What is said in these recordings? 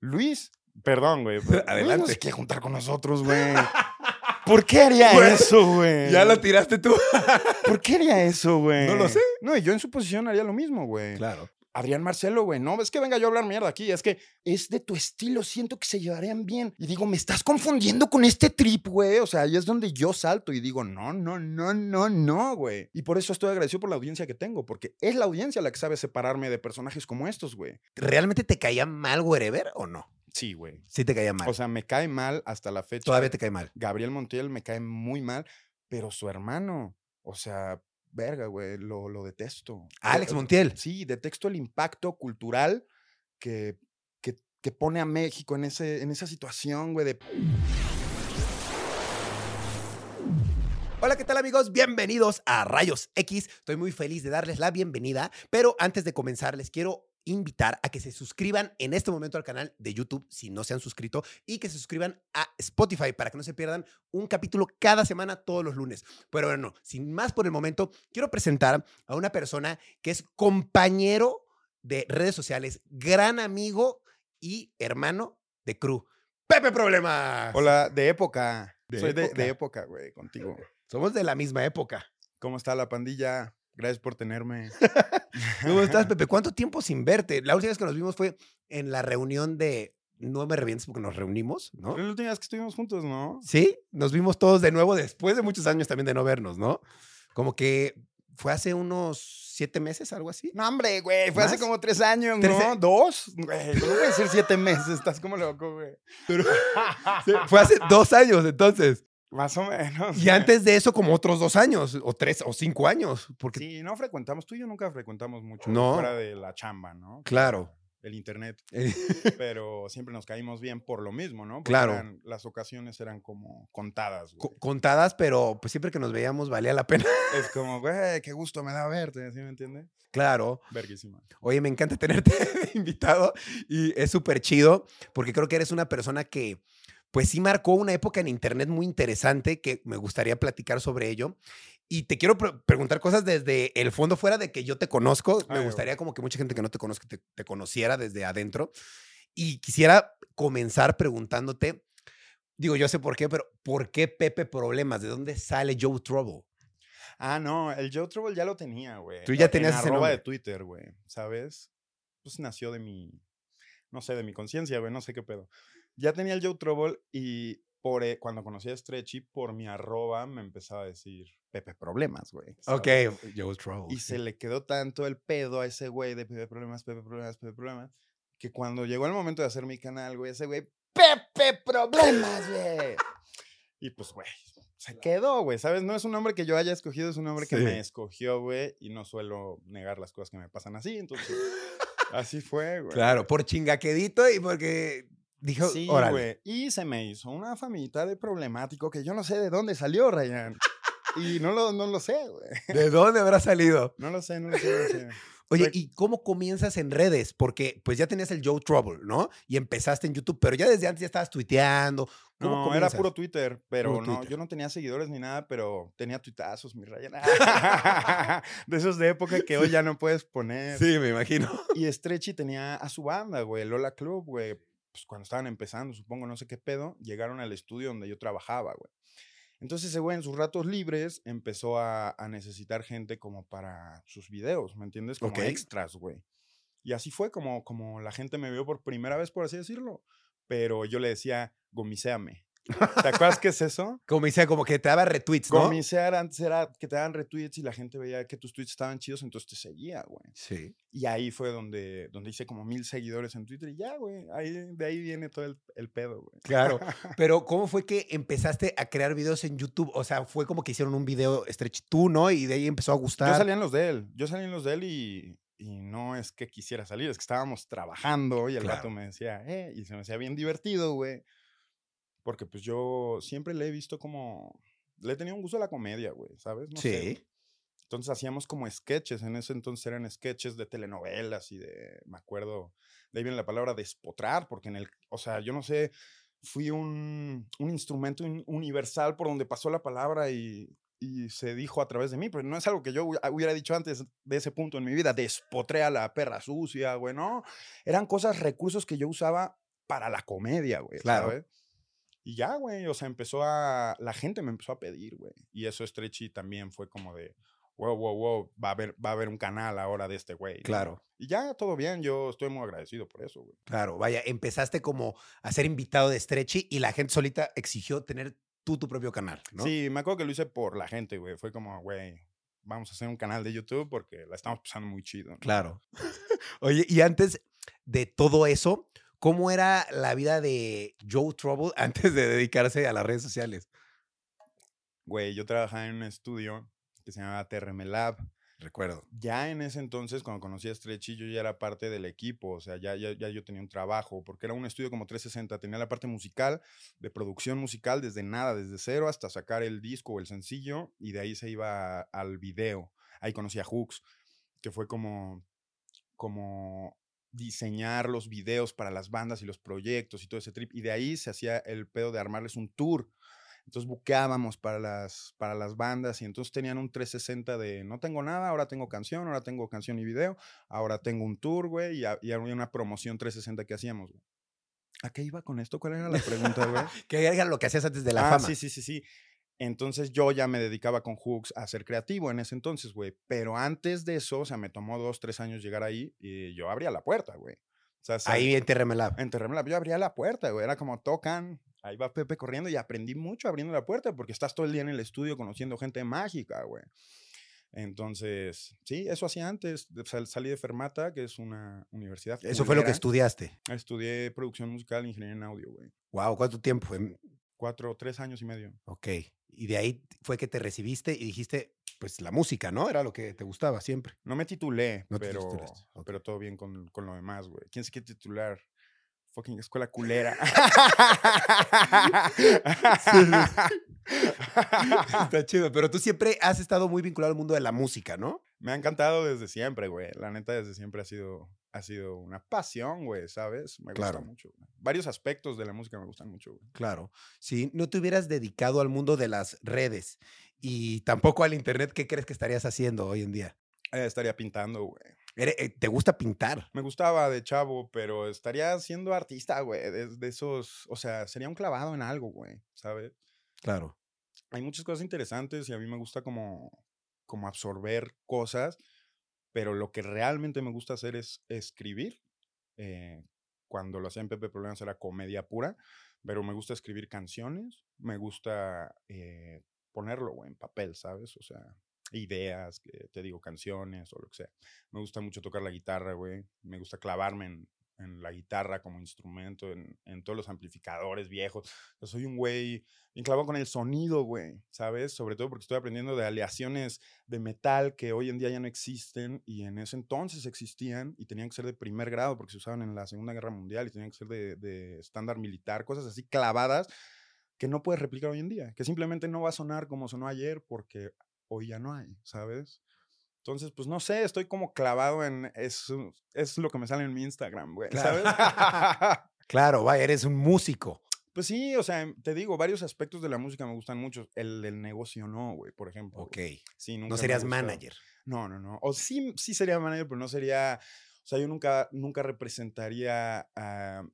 Luis, perdón, güey. Luis no Adelante. se quiere juntar con nosotros, güey. ¿Por qué haría eso, güey? Ya lo tiraste tú. ¿Por qué haría eso, güey? No lo sé. No, y yo en su posición haría lo mismo, güey. Claro. Adrián Marcelo, güey, no, es que venga yo a hablar mierda aquí, es que es de tu estilo, siento que se llevarían bien. Y digo, me estás confundiendo con este trip, güey. O sea, ahí es donde yo salto y digo, no, no, no, no, no, güey. Y por eso estoy agradecido por la audiencia que tengo, porque es la audiencia la que sabe separarme de personajes como estos, güey. ¿Realmente te caía mal Wherever o no? Sí, güey. Sí te caía mal. O sea, me cae mal hasta la fecha. Todavía te cae mal. Gabriel Montiel me cae muy mal, pero su hermano, o sea, verga, güey, lo, lo detesto. Alex Eh, Montiel. Sí, detesto el impacto cultural que, que, que pone a México en, ese, en esa situación, güey, de... Hola, ¿qué tal amigos? Bienvenidos a Rayos X. Estoy muy feliz de darles la bienvenida, pero antes de comenzar les quiero invitar a que se suscriban en este momento al canal de YouTube si no se han suscrito y que se suscriban a Spotify para que no se pierdan un capítulo cada semana todos los lunes. Pero bueno, sin más por el momento, quiero presentar a una persona que es compañero de redes sociales, gran amigo y hermano de Crew. Pepe Problemas. Hola, de época. De Soy de- de época, güey, contigo. Somos de la misma época. ¿Cómo está la pandilla? Gracias por tenerme. ¿Cómo estás, Pepe? ¿Cuánto tiempo sin verte? La última vez que nos vimos fue en la reunión de No me revientes porque nos reunimos, ¿no? Fue la última vez que estuvimos juntos, ¿no? Sí, nos vimos todos de nuevo después de muchos años también de no vernos, ¿no? Como que fue hace unos siete meses, algo así. No, hombre, güey, fue hace como tres años, ¿Tres ¿no? a- ¿Dos? Güey, no puede ser siete meses, estás como loco, güey. Pero fue hace dos años entonces. Más o menos. Y antes de eso como otros dos años, o tres, o cinco años. Porque, Sí, no frecuentamos, tú y yo nunca frecuentamos mucho No. fuera de la chamba, ¿no? claro. El internet, pero siempre nos caímos bien por lo mismo, ¿no? Porque Claro. eran- las ocasiones eran como contadas, güey. contadas, pero pues siempre que nos veíamos valía la pena. Es como, güey, qué gusto me da verte, ¿sí me entiendes? Claro. Verguísima. Oye, me encanta tenerte invitado y es súper chido porque creo que eres una persona que, pues sí marcó una época en Internet muy interesante que me gustaría platicar sobre ello. Y te quiero pre- preguntar cosas desde el fondo, fuera de que yo te conozco. Me Ay, gustaría como que mucha gente que no te conozca te, te conociera desde adentro. Y quisiera comenzar preguntándote, digo, yo sé por qué, pero ¿por qué Pepe Problemas? ¿De dónde sale Joe Trouble? Ah, no, el Joe Trouble ya lo tenía, güey. Tú ya En tenías ese arroba de nombre. Twitter, güey, ¿sabes? Pues nació de mi, no sé, de mi conciencia, güey, no sé qué pedo. Ya tenía el Joe Trouble y por, eh, cuando conocí a Stretchy, por mi arroba me empezaba a decir Pepe Problemas, güey. Ok. Joe Trouble. Y se le quedó tanto el pedo a ese güey de Pepe Problemas, Pepe Problemas, Pepe Problemas, que cuando llegó el momento de hacer mi canal, güey, ese güey, Pepe Problemas, güey. Y pues, güey, se quedó, güey, ¿sabes? No es un nombre que yo haya escogido, es un nombre que Sí. me escogió, güey, y no suelo negar las cosas que me pasan así, entonces, así fue, güey. Claro, por chingaquedito y porque dijo, Sí, güey. Y se me hizo una famita de problemático que yo no sé de dónde salió, Ryan. Y no lo, no lo sé, güey. ¿De dónde habrá salido? No lo sé, no lo sé, no lo sé. Oye, ¿y cómo comienzas en redes? Porque pues ya tenías el Joe Trouble, ¿no? Y empezaste en YouTube, pero ya desde antes ya estabas tuiteando. ¿Cómo No, era comienzas? puro Twitter, pero Puro no, Twitter. yo no tenía seguidores ni nada, pero tenía tuitazos, mi Ryan. de esos de época que hoy ya no puedes poner. Sí, me imagino. Y Stretchy tenía a su banda, güey, Lola Club, güey. Pues cuando estaban empezando, supongo, no sé qué pedo, llegaron al estudio donde yo trabajaba, güey. Entonces ese güey en sus ratos libres empezó a, a necesitar gente como para sus videos, ¿me entiendes? Como extras, güey. Y así fue como, como la gente me vio por primera vez, por así decirlo. Pero yo le decía, gomiseame. ¿Te acuerdas qué es eso? Como decía, como que te daba retweets, ¿no? Gomisear antes era que te daban retweets y la gente veía que tus tweets estaban chidos, entonces te seguía, güey. Sí. Y ahí fue donde, donde hice como mil seguidores en Twitter y ya, güey. Ahí, de ahí viene todo el, el pedo, güey. Claro. Pero ¿cómo fue que empezaste a crear videos en YouTube? O sea, fue como que hicieron un video stretch tú, ¿no? Y de ahí empezó a gustar. Yo salía en los de él. Yo salía en los de él y, y no es que quisiera salir, es que estábamos trabajando y el Claro. rato me decía, eh, y se me hacía bien divertido, güey. Porque pues yo siempre le he visto como, le he tenido un gusto a la comedia, güey, ¿sabes? No sé, sí. güey. Entonces hacíamos como sketches, en ese entonces eran sketches de telenovelas y de, me acuerdo, de ahí viene la palabra despotrar, porque en el, o sea, yo no sé, fui un, un instrumento un- universal por donde pasó la palabra y, y se dijo a través de mí, pero no es algo que yo hu- hubiera dicho antes de ese punto en mi vida, despotré a la perra sucia, güey, no, eran cosas, recursos que yo usaba para la comedia, güey. Claro. ¿sabes? Y ya, güey, o sea, empezó a, la gente me empezó a pedir, güey. Y eso Stretchy también fue como de, wow, wow, wow, va a haber, va a haber un canal ahora de este güey. ¿no? Claro. Y ya, todo bien, yo estoy muy agradecido por eso, güey. Claro, vaya, empezaste como a ser invitado de Stretchy y la gente solita exigió tener tú tu propio canal, ¿no? Sí, me acuerdo que lo hice por la gente, güey. Fue como, güey, vamos a hacer un canal de YouTube porque la estamos pasando muy chido. ¿no? Claro. Oye, y antes de todo eso, ¿cómo era la vida de Joe Trouble antes de dedicarse a las redes sociales? Güey, yo trabajaba en un estudio que se llamaba TRM Lab. Recuerdo. Ya en ese entonces, cuando conocí a Stretchy, yo ya era parte del equipo, o sea, ya, ya, ya yo tenía un trabajo, porque era un estudio como 360, tenía la parte musical, de producción musical, desde nada, desde cero hasta sacar el disco o el sencillo, y de ahí se iba al video. Ahí conocí a Hooks, que fue como, como diseñar los videos para las bandas y los proyectos y todo ese trip, y de ahí se hacía el pedo de armarles un tour. Entonces buqueábamos para las, para las bandas y entonces tenían un 360 de no tengo nada, ahora tengo canción, ahora tengo canción y video, ahora tengo un tour, güey, y, había una promoción 360 que hacíamos, güey. ¿A qué iba con esto? ¿Cuál era la pregunta, güey? ¿Qué era lo que hacías antes de la ah, fama? sí, sí, sí, sí. Entonces yo ya me dedicaba con Hooks a ser creativo en ese entonces, güey. Pero antes de eso, o sea, me tomó dos, tres años llegar ahí y yo abría la puerta, güey. O sea, sal- Ahí en TRM Lab. en Terremla, yo abría la puerta, güey. Era como tocan, ahí va Pepe corriendo y aprendí mucho abriendo la puerta porque estás todo el día en el estudio conociendo gente mágica, güey. Entonces, sí, eso hacía antes. sal- Salí de Fermata, que es una universidad. Eso fue lo que estudiaste. Estudié producción musical e ingeniería en audio, güey. Wow, ¿cuánto tiempo? Em, Cuatro, tres años y medio. Ok. Y de ahí fue que te recibiste y dijiste, pues la música, ¿no? Era lo que te gustaba siempre. No me titulé, No pero, pero todo bien con, con lo demás, güey. ¿Quién se quiere titular? Fucking escuela culera. Está chido, pero tú siempre has estado muy vinculado al mundo de la música, ¿no? Me ha encantado desde siempre, güey. La neta, desde siempre ha sido, ha sido una pasión, güey, ¿sabes? Me Claro. gusta mucho. güey. Varios aspectos de la música me gustan mucho, güey. Claro. Si no te hubieras dedicado al mundo de las redes y tampoco al internet, ¿qué crees que estarías haciendo hoy en día? Eh, estaría pintando, güey. Eh, ¿Te gusta pintar? Me gustaba de chavo, pero estaría siendo artista, güey. De, de esos, o sea, sería un clavado en algo, güey, ¿sabes? Claro. Hay muchas cosas interesantes y a mí me gusta como, como absorber cosas, pero lo que realmente me gusta hacer es escribir. Eh, cuando lo hacía en Pepe Problemas era comedia pura, pero me gusta escribir canciones, me gusta eh, ponerlo en papel, ¿sabes? O sea, ideas, te digo, canciones o lo que sea. Me gusta mucho tocar la guitarra, güey. Me gusta clavarme en, en la guitarra como instrumento, en, en todos los amplificadores viejos. Yo soy un güey bien clavado con el sonido, güey, ¿sabes? Sobre todo porque estoy aprendiendo de aleaciones de metal que hoy en día ya no existen y en ese entonces existían y tenían que ser de primer grado porque se usaban en la Segunda Guerra Mundial y tenían que ser de, de estándar militar, cosas así clavadas que no puedes replicar hoy en día, que simplemente no va a sonar como sonó ayer porque hoy ya no hay, ¿sabes? Entonces, pues no sé, estoy como clavado en eso, es lo que me sale en mi Instagram, güey, Claro. ¿sabes? Claro, vaya, eres un músico. Pues sí, o sea, te digo, varios aspectos de la música me gustan mucho. El del negocio no, güey, por ejemplo. Ok. Sí, nunca No serías manager. No, no, no. O sí, sí sería manager, pero no sería. O sea, yo nunca, nunca representaría ah,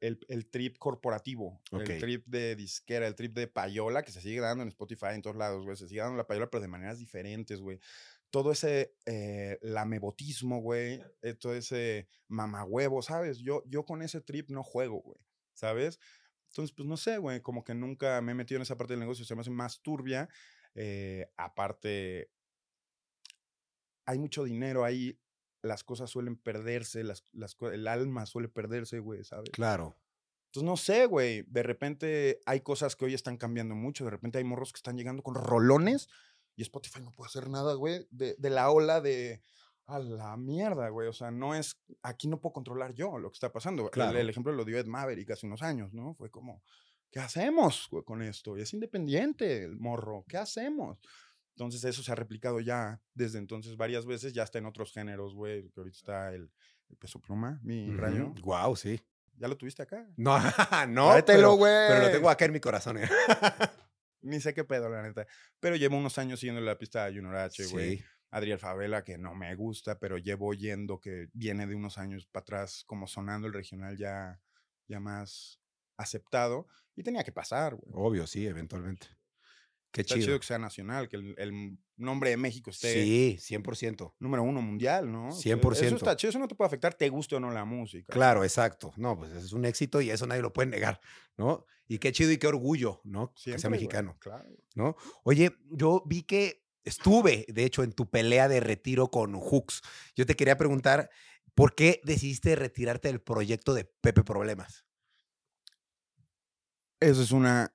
el, el trip corporativo, el trip de disquera, el trip de payola, que se sigue dando en Spotify en todos lados, güey. Se sigue dando la payola, pero de maneras diferentes, güey. Todo ese eh, lamebotismo, güey. eh, todo ese mamahuevo, ¿sabes? Yo, yo con ese trip no juego, güey. ¿Sabes? Entonces, pues no sé, güey, como que nunca me he metido en esa parte del negocio, se me hace más turbia. eh, aparte, hay mucho dinero ahí, las cosas suelen perderse, las, las, el alma suele perderse, güey, ¿sabes? Claro. Entonces, no sé, güey, de repente hay cosas que hoy están cambiando mucho, de repente hay morros que están llegando con rolones y Spotify no puede hacer nada, güey, de, de la ola de... A la mierda, güey. O sea, no es. Aquí no puedo controlar yo lo que está pasando. El- Claro. El, ejemplo lo dio Ed Maverick hace unos años, ¿no? Fue como, ¿qué hacemos güey, con esto? Y es independiente el morro. ¿Qué hacemos? Entonces, eso se ha replicado ya desde entonces varias veces, ya está en otros géneros, güey. Que ahorita está el, el peso pluma, mi rayo. Wow, sí. ¿Ya lo tuviste acá? No, no. Pero, pero lo tengo acá en mi corazón. ¿eh? Ni sé qué pedo, la neta. Pero llevo unos años siguiendo la pista de Junior H, güey. Sí. Adriel Favela, que no me gusta, pero llevo oyendo que viene de unos años para atrás, como sonando el regional ya ya más aceptado y tenía que pasar, güey. Obvio, sí, eventualmente. Qué Está chido. chido que sea nacional, que el, el nombre de México esté Sí, 100%. número uno mundial, ¿no? O sea, 100%. Eso está chido, eso no te puede afectar, te guste o no la música. Claro, exacto. No, pues es un éxito y eso nadie lo puede negar, ¿no? Y qué chido y qué orgullo, ¿no? que Siempre, sea güey, mexicano, Claro. ¿no? Oye, yo vi que estuve, de hecho, en tu pelea de retiro con Hooks. Yo te quería preguntar, ¿por qué decidiste retirarte del proyecto de Pepe Problemas? Eso es una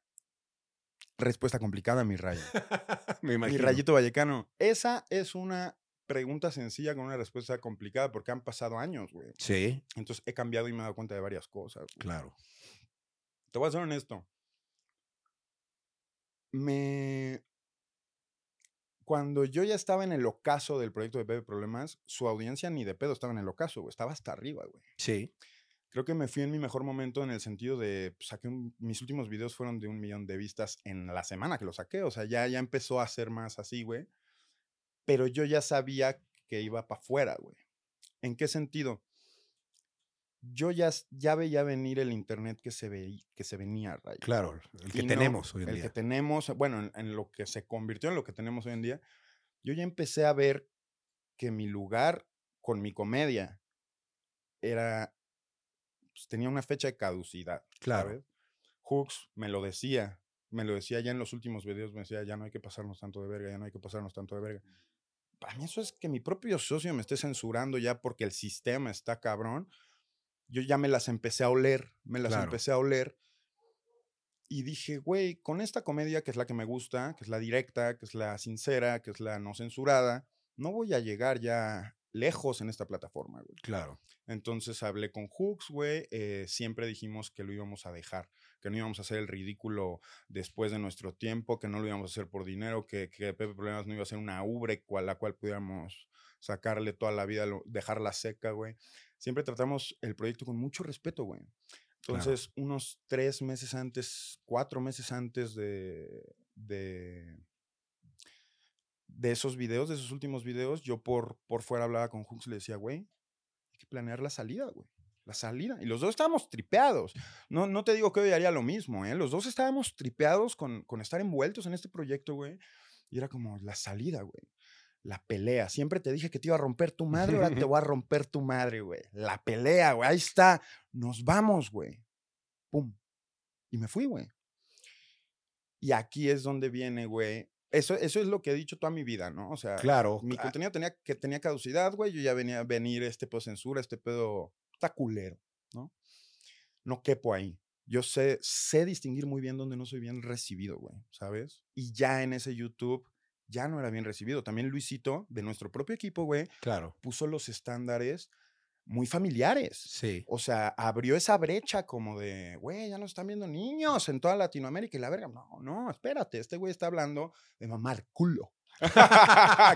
respuesta complicada, mi rayo. Me Mi rayito vallecano. Esa es una pregunta sencilla con una respuesta complicada porque han pasado años, güey. Sí, Entonces he cambiado y me he dado cuenta de varias cosas. güey. claro. Te voy a ser honesto. Me. Cuando yo ya estaba en el ocaso del proyecto de Pepe Problemas, su audiencia ni de pedo estaba en el ocaso, güey. Estaba hasta arriba, güey. Sí, Creo que me fui en mi mejor momento en el sentido de, pues, saqué un- mis últimos videos fueron de un millón de vistas en la semana que los saqué, o sea, ya, ya empezó a ser más así, güey. Pero yo ya sabía que iba para afuera, güey. ¿En qué sentido? Yo ya, ya veía venir el internet que se, veí- que se venía, Ray. claro. El que no tenemos hoy en el día. que tenemos, bueno, en, en lo que se convirtió en lo que tenemos hoy en día, yo ya empecé a ver que mi lugar con mi comedia era, pues, tenía una fecha de caducidad. Claro. ¿sabes? Hooks me lo decía, me lo decía ya en los últimos videos, me decía, ya no hay que pasarnos tanto de verga, ya no hay que pasarnos tanto de verga. Para mí eso es que mi propio socio me esté censurando ya porque el sistema está cabrón. Yo ya me las empecé a oler, me las Claro. empecé a oler. Y dije, güey, con esta comedia que es la que me gusta, que es la directa, que es la sincera, que es la no censurada, no voy a llegar ya lejos en esta plataforma, güey. Claro. Entonces hablé con Hooks, güey. eh, siempre dijimos que lo íbamos a dejar, que no íbamos a hacer el ridículo después de nuestro tiempo, que no lo íbamos a hacer por dinero, que, que Pepe Problemas no iba a ser una ubre a la cual pudiéramos sacarle toda la vida, lo- dejarla seca, güey. Siempre tratamos el proyecto con mucho respeto, güey. Claro. Entonces, unos tres meses antes, cuatro meses antes de, de, de esos videos, de esos últimos videos, yo por, por fuera hablaba con Hooks y le decía, güey, hay que planear la salida, güey. La salida. Y los dos estábamos tripeados. No, no te digo que hoy haría lo mismo, ¿eh? Los dos estábamos tripeados con, con estar envueltos en este proyecto, güey. Y era como la salida, güey. La pelea. Siempre te dije que te iba a romper tu madre, ahora te voy a romper tu madre, güey. La pelea, güey. Ahí está. Nos vamos, güey. Pum. Y me fui, güey. Y aquí es donde viene, güey. Eso, eso es lo que he dicho toda mi vida, ¿no? O sea, Claro. mi ah, contenido tenía, que tenía caducidad, güey. Yo ya venía a venir este pedo censura, este pedo está culero, ¿no? No quepo ahí. Yo sé, sé distinguir muy bien donde no soy bien recibido, güey, ¿sabes? Y ya en ese YouTube ya no era bien recibido. También Luisito, de nuestro propio equipo, güey, Claro. puso los estándares muy familiares. Sí. O sea, abrió esa brecha como de, güey, ya nos están viendo niños en toda Latinoamérica y la verga. No, no, espérate, este güey está hablando de mamar culo.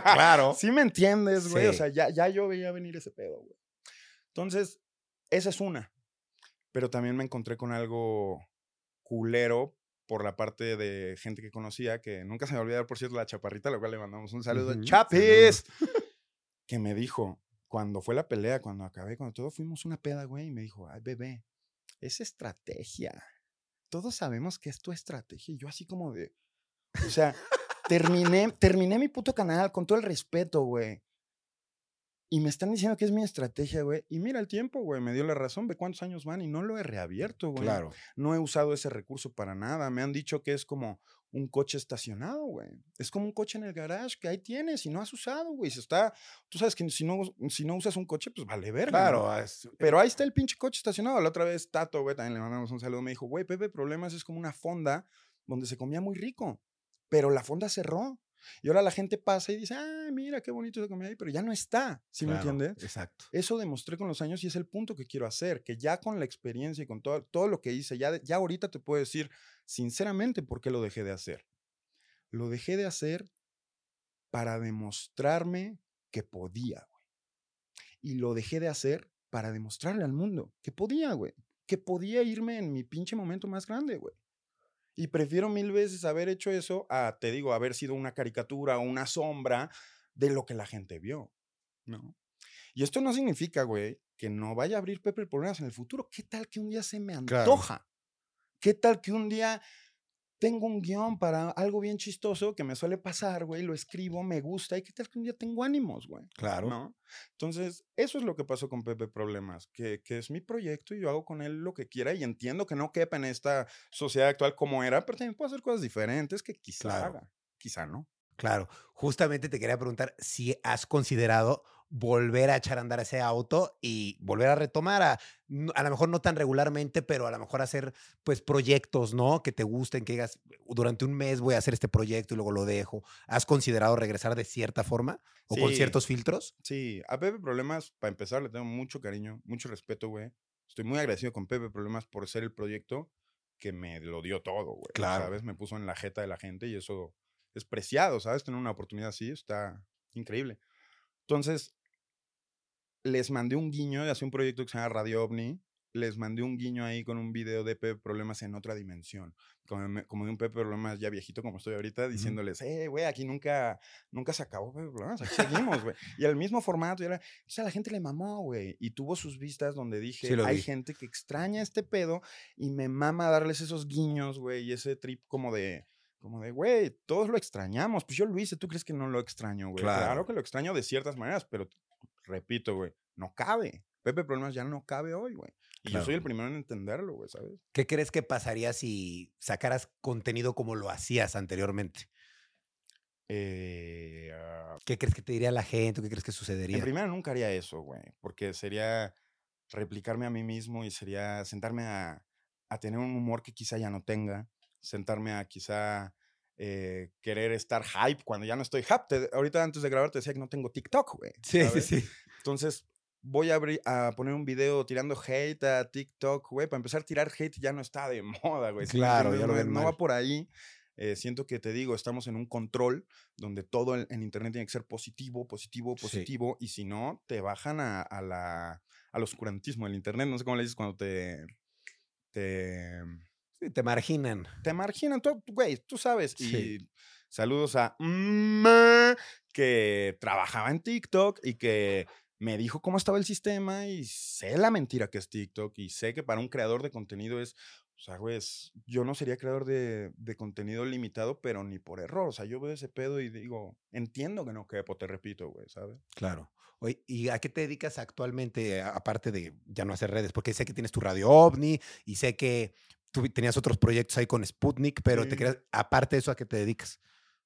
Claro. Sí me entiendes, güey. O Sí. sea, ya, ya yo veía venir ese pedo, güey. Entonces, esa es una. Pero también me encontré con algo culero por la parte de gente que conocía, que nunca se me olvidar, por cierto, la chaparrita, a la cual le mandamos un saludo. Ujú, ¡Chapis! que me dijo, cuando fue la pelea, cuando acabé, cuando todo fuimos una peda, güey, y me dijo, ay, bebé, es estrategia. Todos sabemos que es tu estrategia. Y yo así como de, o sea, terminé, terminé mi puto canal con todo el respeto, güey. Y me están diciendo que es mi estrategia, güey. Y mira el tiempo, güey, me dio la razón. Ve cuántos años van y no lo he reabierto, güey. Claro. No he usado ese recurso para nada. Me han dicho que es como un coche estacionado, güey. Es como un coche en el garage que ahí tienes y no has usado, güey. Se está, tú sabes que si no, si no usas un coche, pues vale verga. ¿no? Claro. es- Pero ahí está el pinche coche estacionado. La otra vez Tato, güey, también le mandamos un saludo. Me dijo, güey, Pepe, problemas es como una fonda donde se comía muy rico, pero la fonda cerró. Y ahora la gente pasa y dice, ah, mira qué bonito se comía ahí, pero ya no está. ¿Sí me claro, entiendes? Exacto. Eso demostré con los años y es el punto que quiero hacer, que ya con la experiencia y con todo, todo lo que hice, ya, ya ahorita te puedo decir sinceramente por qué lo dejé de hacer. Lo dejé de hacer para demostrarme que podía, güey. Y lo dejé de hacer para demostrarle al mundo que podía, güey. Que podía irme en mi pinche momento más grande, güey. Y prefiero mil veces haber hecho eso a, te digo, haber sido una caricatura o una sombra de lo que la gente vio, ¿no? Y esto no significa, güey, que no vaya a abrir Pepe Problemas en el futuro. ¿Qué tal que un día se me Claro. antoja? ¿Qué tal que un día tengo un guion para algo bien chistoso que me suele pasar, güey? Lo escribo, me gusta. ¿Y qué tal que un día tengo ánimos, güey? Claro. ¿no? Entonces, eso es lo que pasó con Pepe Problemas, que, que es mi proyecto y yo hago con él lo que quiera y entiendo que no quepa en esta sociedad actual como era, pero también puedo hacer cosas diferentes que quizá Claro. haga, quizá no. Claro, justamente te quería preguntar si has considerado volver a echar a andar ese auto y volver a retomar a, a lo mejor no tan regularmente, pero a lo mejor hacer pues proyectos, ¿no? Que te gusten, que digas, durante un mes voy a hacer este proyecto y luego lo dejo. ¿Has considerado regresar de cierta forma o con Sí. ciertos filtros? Sí, a Pepe Problemas, para empezar, le tengo mucho cariño, mucho respeto, güey. Estoy muy agradecido con Pepe Problemas por ser el proyecto que me lo dio todo, güey. Claro. ¿Sabes? Me puso en la jeta de la gente y eso es preciado, ¿sabes? Tener una oportunidad así está increíble. Entonces, les mandé un guiño de hacer un proyecto que se llama Radio OVNI. Les mandé un guiño ahí con un video de Pepe Problemas en otra dimensión. Como, como de un Pepe Problemas ya viejito como estoy ahorita, diciéndoles, eh, güey, aquí nunca, nunca se acabó Pepe Problemas, aquí seguimos, güey. Y al mismo formato, y era, o sea, la gente le mamó, güey. Y tuvo sus vistas donde dije, Sí, hay vi. gente que extraña este pedo y me mama darles esos guiños, güey, y ese trip como de, como de, güey, todos lo extrañamos. Pues yo lo hice, ¿tú crees que no lo extraño, güey? Claro. Claro que lo extraño de ciertas maneras, pero repito, güey, no cabe. Pepe Problemas ya no cabe hoy, güey. Y yo soy el primero en entenderlo, güey, ¿sabes? ¿Qué crees que pasaría si sacaras contenido como lo hacías anteriormente? Eh, ah, ¿Qué crees que te diría la gente? ¿Qué crees que en sucedería? primera nunca haría eso, güey, porque sería replicarme a mí mismo y sería sentarme a, a tener un humor que quizá ya no tenga, sentarme a quizá eh, querer estar hype cuando ya no estoy hype. Te- ahorita antes de grabar te decía que no tengo TikTok, güey. Sí, sí, ¿sabes? sí. Entonces, voy a, abrir- a poner un video tirando hate a TikTok, güey. Para empezar, tirar hate ya no está de moda, güey. ¿sí Claro, ya lo no, no va por ahí. Eh, siento que te digo, estamos en un control donde todo en, en Internet tiene que ser positivo, positivo, Sí. positivo. Y si no, te bajan a, a la, al oscurantismo del Internet. No sé cómo le dices cuando te... te Sí, te marginan. te marginan, tú- güey, tú sabes. Sí. Y saludos a Ma, que trabajaba en TikTok y que me dijo cómo estaba el sistema y sé la mentira que es TikTok y sé que para un creador de contenido es, o sea, güey, yo no sería creador de, de contenido limitado, pero ni por error. O sea, yo veo ese pedo y digo, entiendo que no quepo, te repito, güey, ¿sabes? Claro. Oye, ¿y a qué te dedicas actualmente, aparte de ya no hacer redes? Porque sé que tienes tu radio ovni y sé que tú tenías otros proyectos ahí con Sputnik, pero te querías, aparte de eso, ¿a qué te dedicas?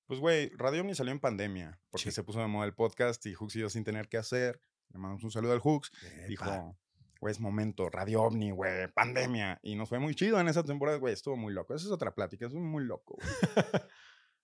Pues, güey, Radio Omni salió en pandemia, porque Sí. se puso de moda el podcast y Hooks y yo sin tener que hacer. Le mandamos un saludo al Hooks. Epa. Dijo, güey, es momento, Radio OVNI, güey, pandemia. Y nos fue muy chido en esa temporada, güey, estuvo muy loco. Esa es otra plática, es muy loco.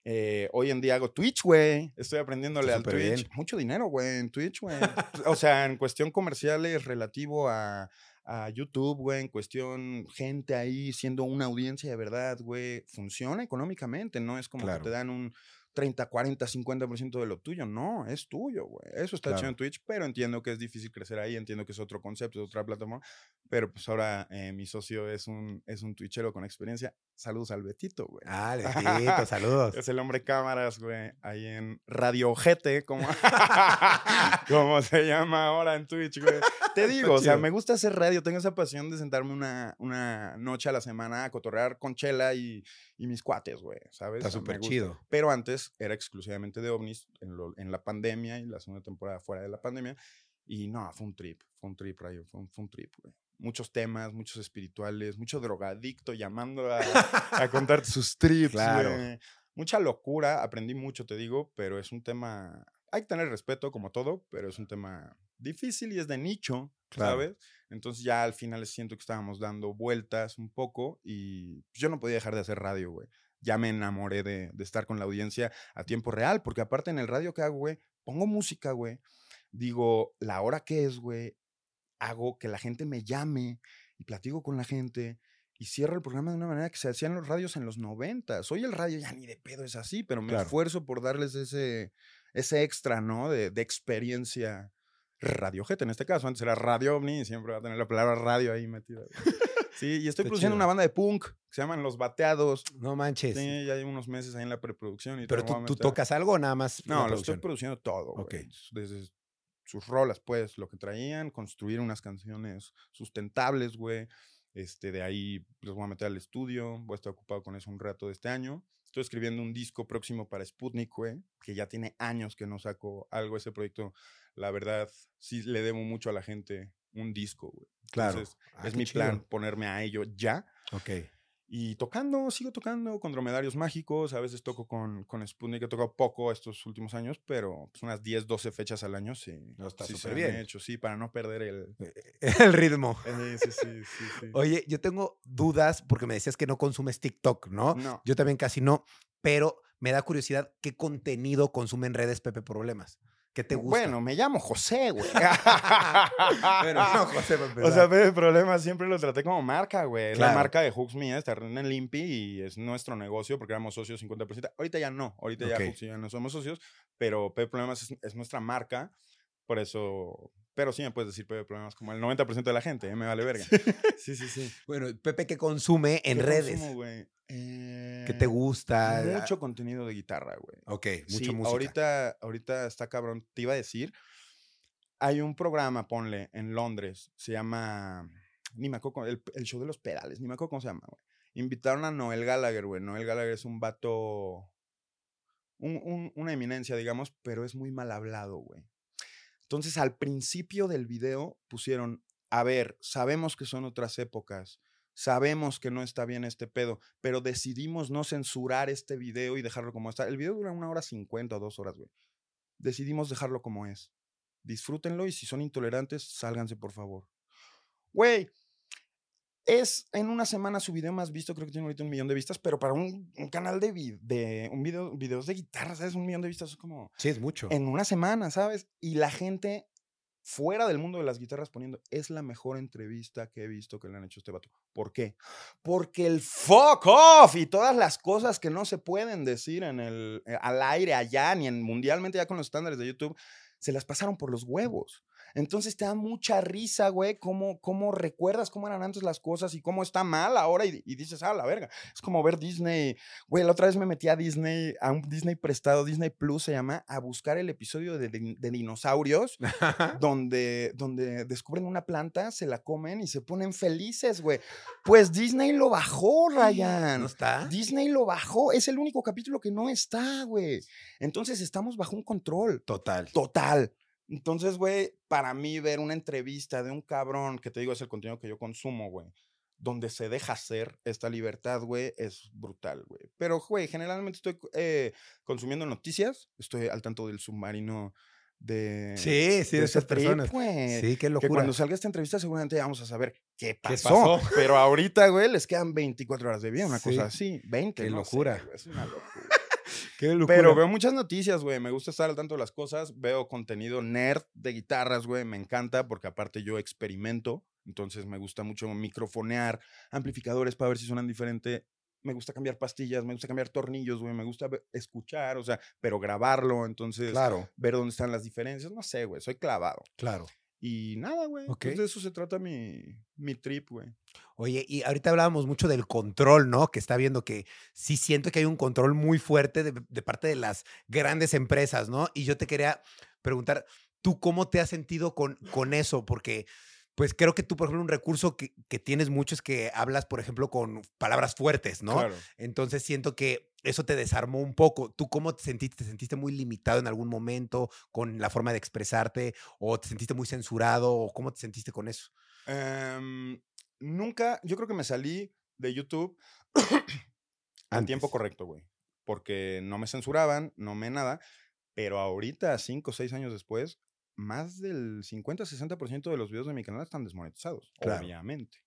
Eh, hoy en día hago Twitch, güey. Estoy aprendiéndole Está al Twitch. bien. Mucho dinero, güey, en Twitch, güey. o sea, en cuestión comercial es relativo a, a YouTube, güey. En cuestión gente ahí siendo una audiencia de verdad, güey. Funciona económicamente, no es como Claro. que te dan un 30, 40, 50% de lo tuyo. No, es tuyo, güey. Eso está Claro. en Twitch, pero entiendo que es difícil crecer ahí. Entiendo que es otro concepto, es otra plataforma. Pero pues ahora eh, mi socio es un, es un twitchero con experiencia. Saludos al Betito, güey. Ah, Betito, saludos. Es el hombre cámaras, güey, ahí en Radio Ojete, como, como se llama ahora en Twitch, güey. Te digo, o sea, me gusta hacer radio, tengo esa pasión de sentarme una, una noche a la semana a cotorrear con Chela y, y mis cuates, güey, ¿sabes? Está súper chido. Pero antes era exclusivamente de ovnis en, lo- en la pandemia y la segunda temporada fuera de la pandemia. Y no, fue un trip, fue un trip, Rayo, fue un, fue un trip, güey. Muchos temas, muchos espirituales, mucho drogadicto llamando a, a contarte sus trips, Claro. Mucha locura, aprendí mucho, te digo, pero es un tema, hay que tener respeto como todo, pero es un tema difícil y es de nicho, Claro. ¿sabes? Entonces ya al final siento que estábamos dando vueltas un poco y pues, yo no podía dejar de hacer radio, güey. Ya me enamoré de, de estar con la audiencia a tiempo real, porque aparte en el radio que hago, güey, pongo música, güey. Digo, la hora que es, güey, hago que la gente me llame y platico con la gente y cierro el programa de una manera que se hacían los radios en los 90. Hoy el radio ya ni de pedo es así, pero me Claro. esfuerzo por darles ese, ese extra, ¿no? De, de experiencia radiojeta en este caso. Antes era Radio OVNI y siempre va a tener la palabra radio ahí metida. Sí, y estoy Está produciendo chido. una banda de punk que se llaman Los Bateados. No manches. Sí, ya hay unos meses ahí en la preproducción. Y Pero tú, tocas algo o nada más. No, lo estoy produciendo todo. Ok. Desde sus rolas, pues, lo que traían, construir unas canciones sustentables, güey. Este, de ahí los voy a meter al estudio, voy a estar ocupado con eso un rato de este año. Estoy escribiendo un disco próximo para Sputnik, güey, que ya tiene años que no saco algo. Ese proyecto, la verdad, sí le debo mucho a la gente un disco, güey. Claro. Entonces, Ah, es mi chido. plan ponerme a ello ya. Ok. Y tocando, sigo tocando con dromedarios mágicos. A veces toco con, con Sputnik. He tocado poco estos últimos años, pero pues, unas 10, 12 fechas al año sí. No, está sí súper bien. hecho, sí, para no perder el. El ritmo. Eh, sí, sí, sí, sí. Oye, yo tengo dudas porque me decías que no consumes TikTok, ¿no? No. Yo también casi no, pero me da curiosidad qué contenido consume en redes Pepe Problemas. ¿Qué te gusta? Bueno, me llamo José, güey. Bueno, no, José, O sea, Pepe Problemas siempre lo traté como marca, güey. Claro. La marca de Hooks mía, está en Limpi y es nuestro negocio porque éramos socios 50%. Ahorita ya no, ahorita ya Hooks y ya no somos socios, pero Pepe Problemas es, es nuestra marca. Por eso, pero sí me puedes decir Pepe Problemas como el 90% de la gente, ¿eh? me vale verga. Sí, sí, sí. Bueno, Pepe, ¿qué consume en ¿Qué redes? consumo, güey? ¿Qué te Eh, gusta? Mucho contenido de guitarra, güey. Ok, mucha Sí, música. Ahorita, ahorita está cabrón. Te iba a decir, hay un programa, ponle, en Londres, se llama, ni me acuerdo, el, el show de los pedales, ni me acuerdo cómo se llama, güey. Invitaron a Noel Gallagher, güey. Noel Gallagher es un vato, un- un- una eminencia, digamos, pero es muy mal hablado, güey. Entonces, al principio del video pusieron, a ver, sabemos que son otras épocas, sabemos que no está bien este pedo, pero decidimos no censurar este video y dejarlo como está. El video dura una hora cincuenta o dos horas, güey. Decidimos dejarlo como es. Disfrútenlo y si son intolerantes, sálganse, por favor. Güey, es en una semana su video más visto, creo que tiene ahorita un millón de vistas, pero para un, un canal de, vi- de un video, videos de guitarra, ¿sabes? Un millón de vistas es como Sí, es mucho. en una semana, ¿sabes? Y la gente fuera del mundo de las guitarras poniendo, es la mejor entrevista que he visto que le han hecho a este vato. ¿Por qué? Porque el fuck off y todas las cosas que no se pueden decir en el, eh, al aire allá, ni en mundialmente ya con los estándares de YouTube, se las pasaron por los huevos. Entonces te da mucha risa, güey, cómo, cómo recuerdas cómo eran antes las cosas y cómo está mal ahora y, y dices, ah, la verga. Es como ver Disney. Güey, la otra vez me metí a Disney, a un Disney prestado, Disney Plus se llama, a buscar el episodio de, de dinosaurios donde, donde descubren una planta, se la comen y se ponen felices, güey. Pues Disney lo bajó, Ryan. ¿No está? Disney lo bajó. Es el único capítulo que no está, güey. Entonces estamos bajo un control Total. total. Entonces, güey, para mí ver una entrevista de un cabrón, que te digo es el contenido que yo consumo, güey, donde se deja hacer esta libertad, güey, es brutal, güey. Pero, güey, generalmente estoy eh, consumiendo noticias, estoy al tanto del submarino de... Sí, sí, de ese esas trip, personas. Sí, qué Que locura. cuando salga esta entrevista seguramente vamos a saber qué pasó. pasó? Pero ahorita, güey, les quedan 24 horas de vida, una Sí. cosa así. 20, Qué no sé, locura. es una locura. Qué locura. Pero veo muchas noticias, güey. Me gusta estar al tanto de las cosas. Veo contenido nerd de guitarras, güey. Me encanta porque aparte yo experimento. Entonces me gusta mucho microfonear amplificadores para ver si suenan diferente. Me gusta cambiar pastillas, me gusta cambiar tornillos, güey. Me gusta escuchar, o sea, pero grabarlo. Entonces, Claro, ver dónde están las diferencias. No sé, güey. Soy clavado. claro. Y nada, güey. Ok. Pues de eso se trata mi, mi trip, güey. Oye, y ahorita hablábamos mucho del control, ¿no? Que está viendo que sí siento que hay un control muy fuerte de, de parte de las grandes empresas, ¿no? Y yo te quería preguntar, ¿tú cómo te has sentido con, con eso? Porque, pues creo que tú, por ejemplo, un recurso que, que tienes mucho es que hablas, por ejemplo, con palabras fuertes, ¿no? Claro. Entonces siento que eso te desarmó un poco. ¿Tú cómo te sentiste? ¿Te sentiste muy limitado en algún momento con la forma de expresarte? ¿O te sentiste muy censurado? ¿O cómo te sentiste con eso? Em, nunca, yo creo que me salí de YouTube al tiempo correcto, güey. Porque no me censuraban, no me nada. Pero ahorita, cinco o seis años después, más del 50-60% de los videos de mi canal están desmonetizados, Claro. obviamente.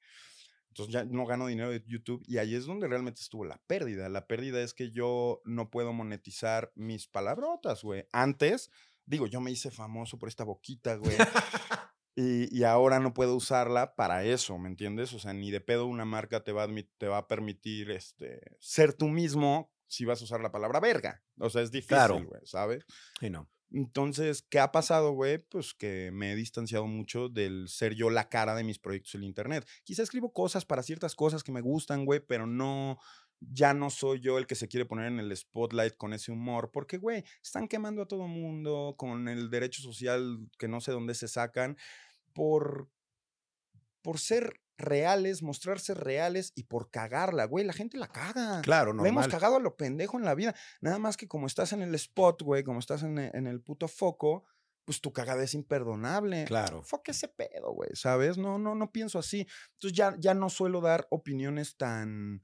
Entonces ya no gano dinero de YouTube y ahí es donde realmente estuvo la pérdida. La pérdida es que yo no puedo monetizar mis palabrotas, güey. Antes, digo, yo me hice famoso por esta boquita, güey. Y, y ahora no puedo usarla para eso, ¿me entiendes? O sea, ni de pedo una marca te va a, te va a permitir este, ser tú mismo si vas a usar la palabra verga. O sea, es Claro. difícil, güey, ¿sabes? Sí, no. Entonces, ¿qué ha pasado, güey? Pues que me he distanciado mucho del ser yo la cara de mis proyectos en internet. Quizá escribo cosas para ciertas cosas que me gustan, güey, pero no, ya no soy yo el que se quiere poner en el spotlight con ese humor, porque, güey, están quemando a todo mundo con el derecho social que no sé dónde se sacan por, por ser reales, mostrarse reales y por cagarla, güey. La gente la caga. Claro, La hemos cagado a lo pendejo en la vida. Nada más que como estás en el spot, güey, como estás en e- en el puto foco, pues tu cagada es imperdonable. Claro. Fuck ese pedo, güey, ¿sabes? No, no, no pienso así. Entonces ya, ya no suelo dar opiniones tan,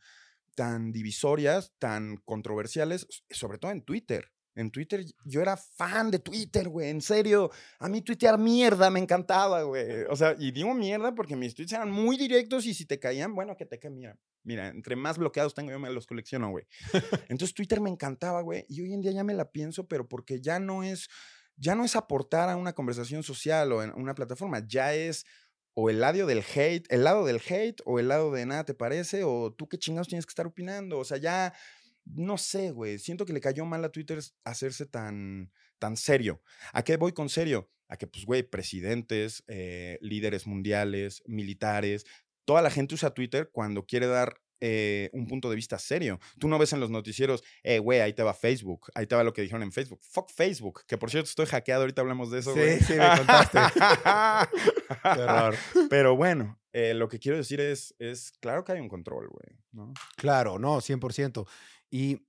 tan divisorias, tan controversiales, sobre todo en Twitter. En Twitter yo era fan de Twitter, güey, en serio. A mí tuitear mierda me encantaba, güey. O sea, y digo mierda porque mis tweets eran muy directos y si te caían, bueno, que te caen, mira. Mira, entre más bloqueados tengo yo me los colecciono, güey. Entonces Twitter me encantaba, güey, y hoy en día ya me la pienso, pero porque ya no es ya no es aportar a una conversación social o en una plataforma, ya es o el lado del hate, el lado del hate o el lado de nada te parece o tú qué chingados tienes que estar opinando, o sea, ya no sé, güey, siento que le cayó mal a Twitter hacerse tan tan serio. ¿A qué voy con serio? A que pues güey, presidentes, eh, líderes mundiales, militares, toda la gente usa Twitter cuando quiere dar eh, un punto de vista serio. Tú no ves en los noticieros, eh, güey, ahí te va Facebook, ahí te va lo que dijeron en Facebook. Fuck Facebook, que por cierto estoy hackeado, ahorita hablamos de eso, Sí, güey. sí, me contaste. Qué horror. Pero bueno, eh, lo que quiero decir es, es, claro que hay un control, güey, ¿no? Claro, no, 100%. Y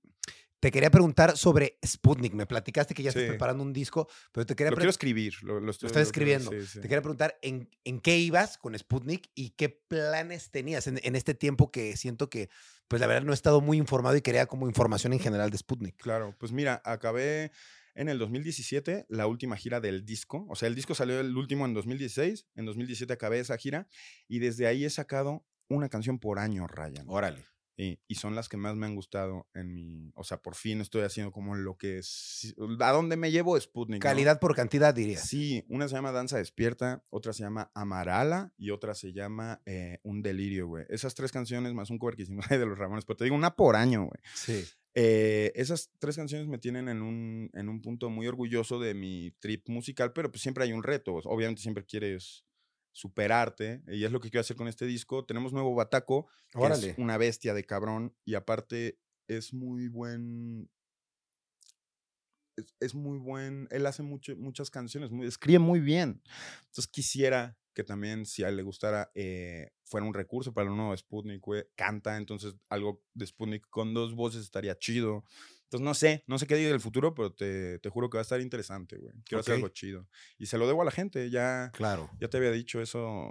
te quería preguntar sobre Sputnik. Me platicaste que ya estás Sí. preparando un disco, pero te quería Lo quiero escribir. Lo, lo estoy, lo escribiendo. sí, sí. Te quería preguntar en, en qué ibas con Sputnik y qué planes tenías en, en este tiempo que siento que, pues la verdad, no he estado muy informado y quería como información en general de Sputnik. Claro, pues mira, acabé en el 2017 la última gira del disco. O sea, el disco salió el último en 2016. En 2017 acabé esa gira y desde ahí he sacado una canción por año, Ryan. Órale. Y, y son las que más me han gustado en mi. O sea, por fin estoy haciendo como lo que es. ¿A dónde me llevo Sputnik? no? Calidad por cantidad, dirías. Sí, una se llama Danza Despierta, otra se llama Amarala y otra se llama eh, Un Delirio, güey. Esas tres canciones más un cover que hicimos de los Ramones, pero te digo, una por año, güey. Sí. Eh, esas tres canciones me tienen en un, en un punto muy orgulloso de mi trip musical, pero pues siempre hay un reto. Obviamente siempre quieres superarte y es lo que quiero hacer con este disco. Tenemos nuevo Bataco, que Órale. es una bestia de cabrón y aparte es muy buen... Es, es muy buen, él hace mucho, muchas canciones, muy, escribe muy bien. Entonces quisiera que también, si a él le gustara, eh, fuera un recurso para el nuevo Sputnik, canta, entonces algo de Sputnik con dos voces estaría chido. Entonces no sé, no sé qué diga del futuro, pero te, te juro que va a estar interesante, güey. Quiero hacer algo chido. Y se lo debo a la gente, ya, Claro. ya te había dicho eso.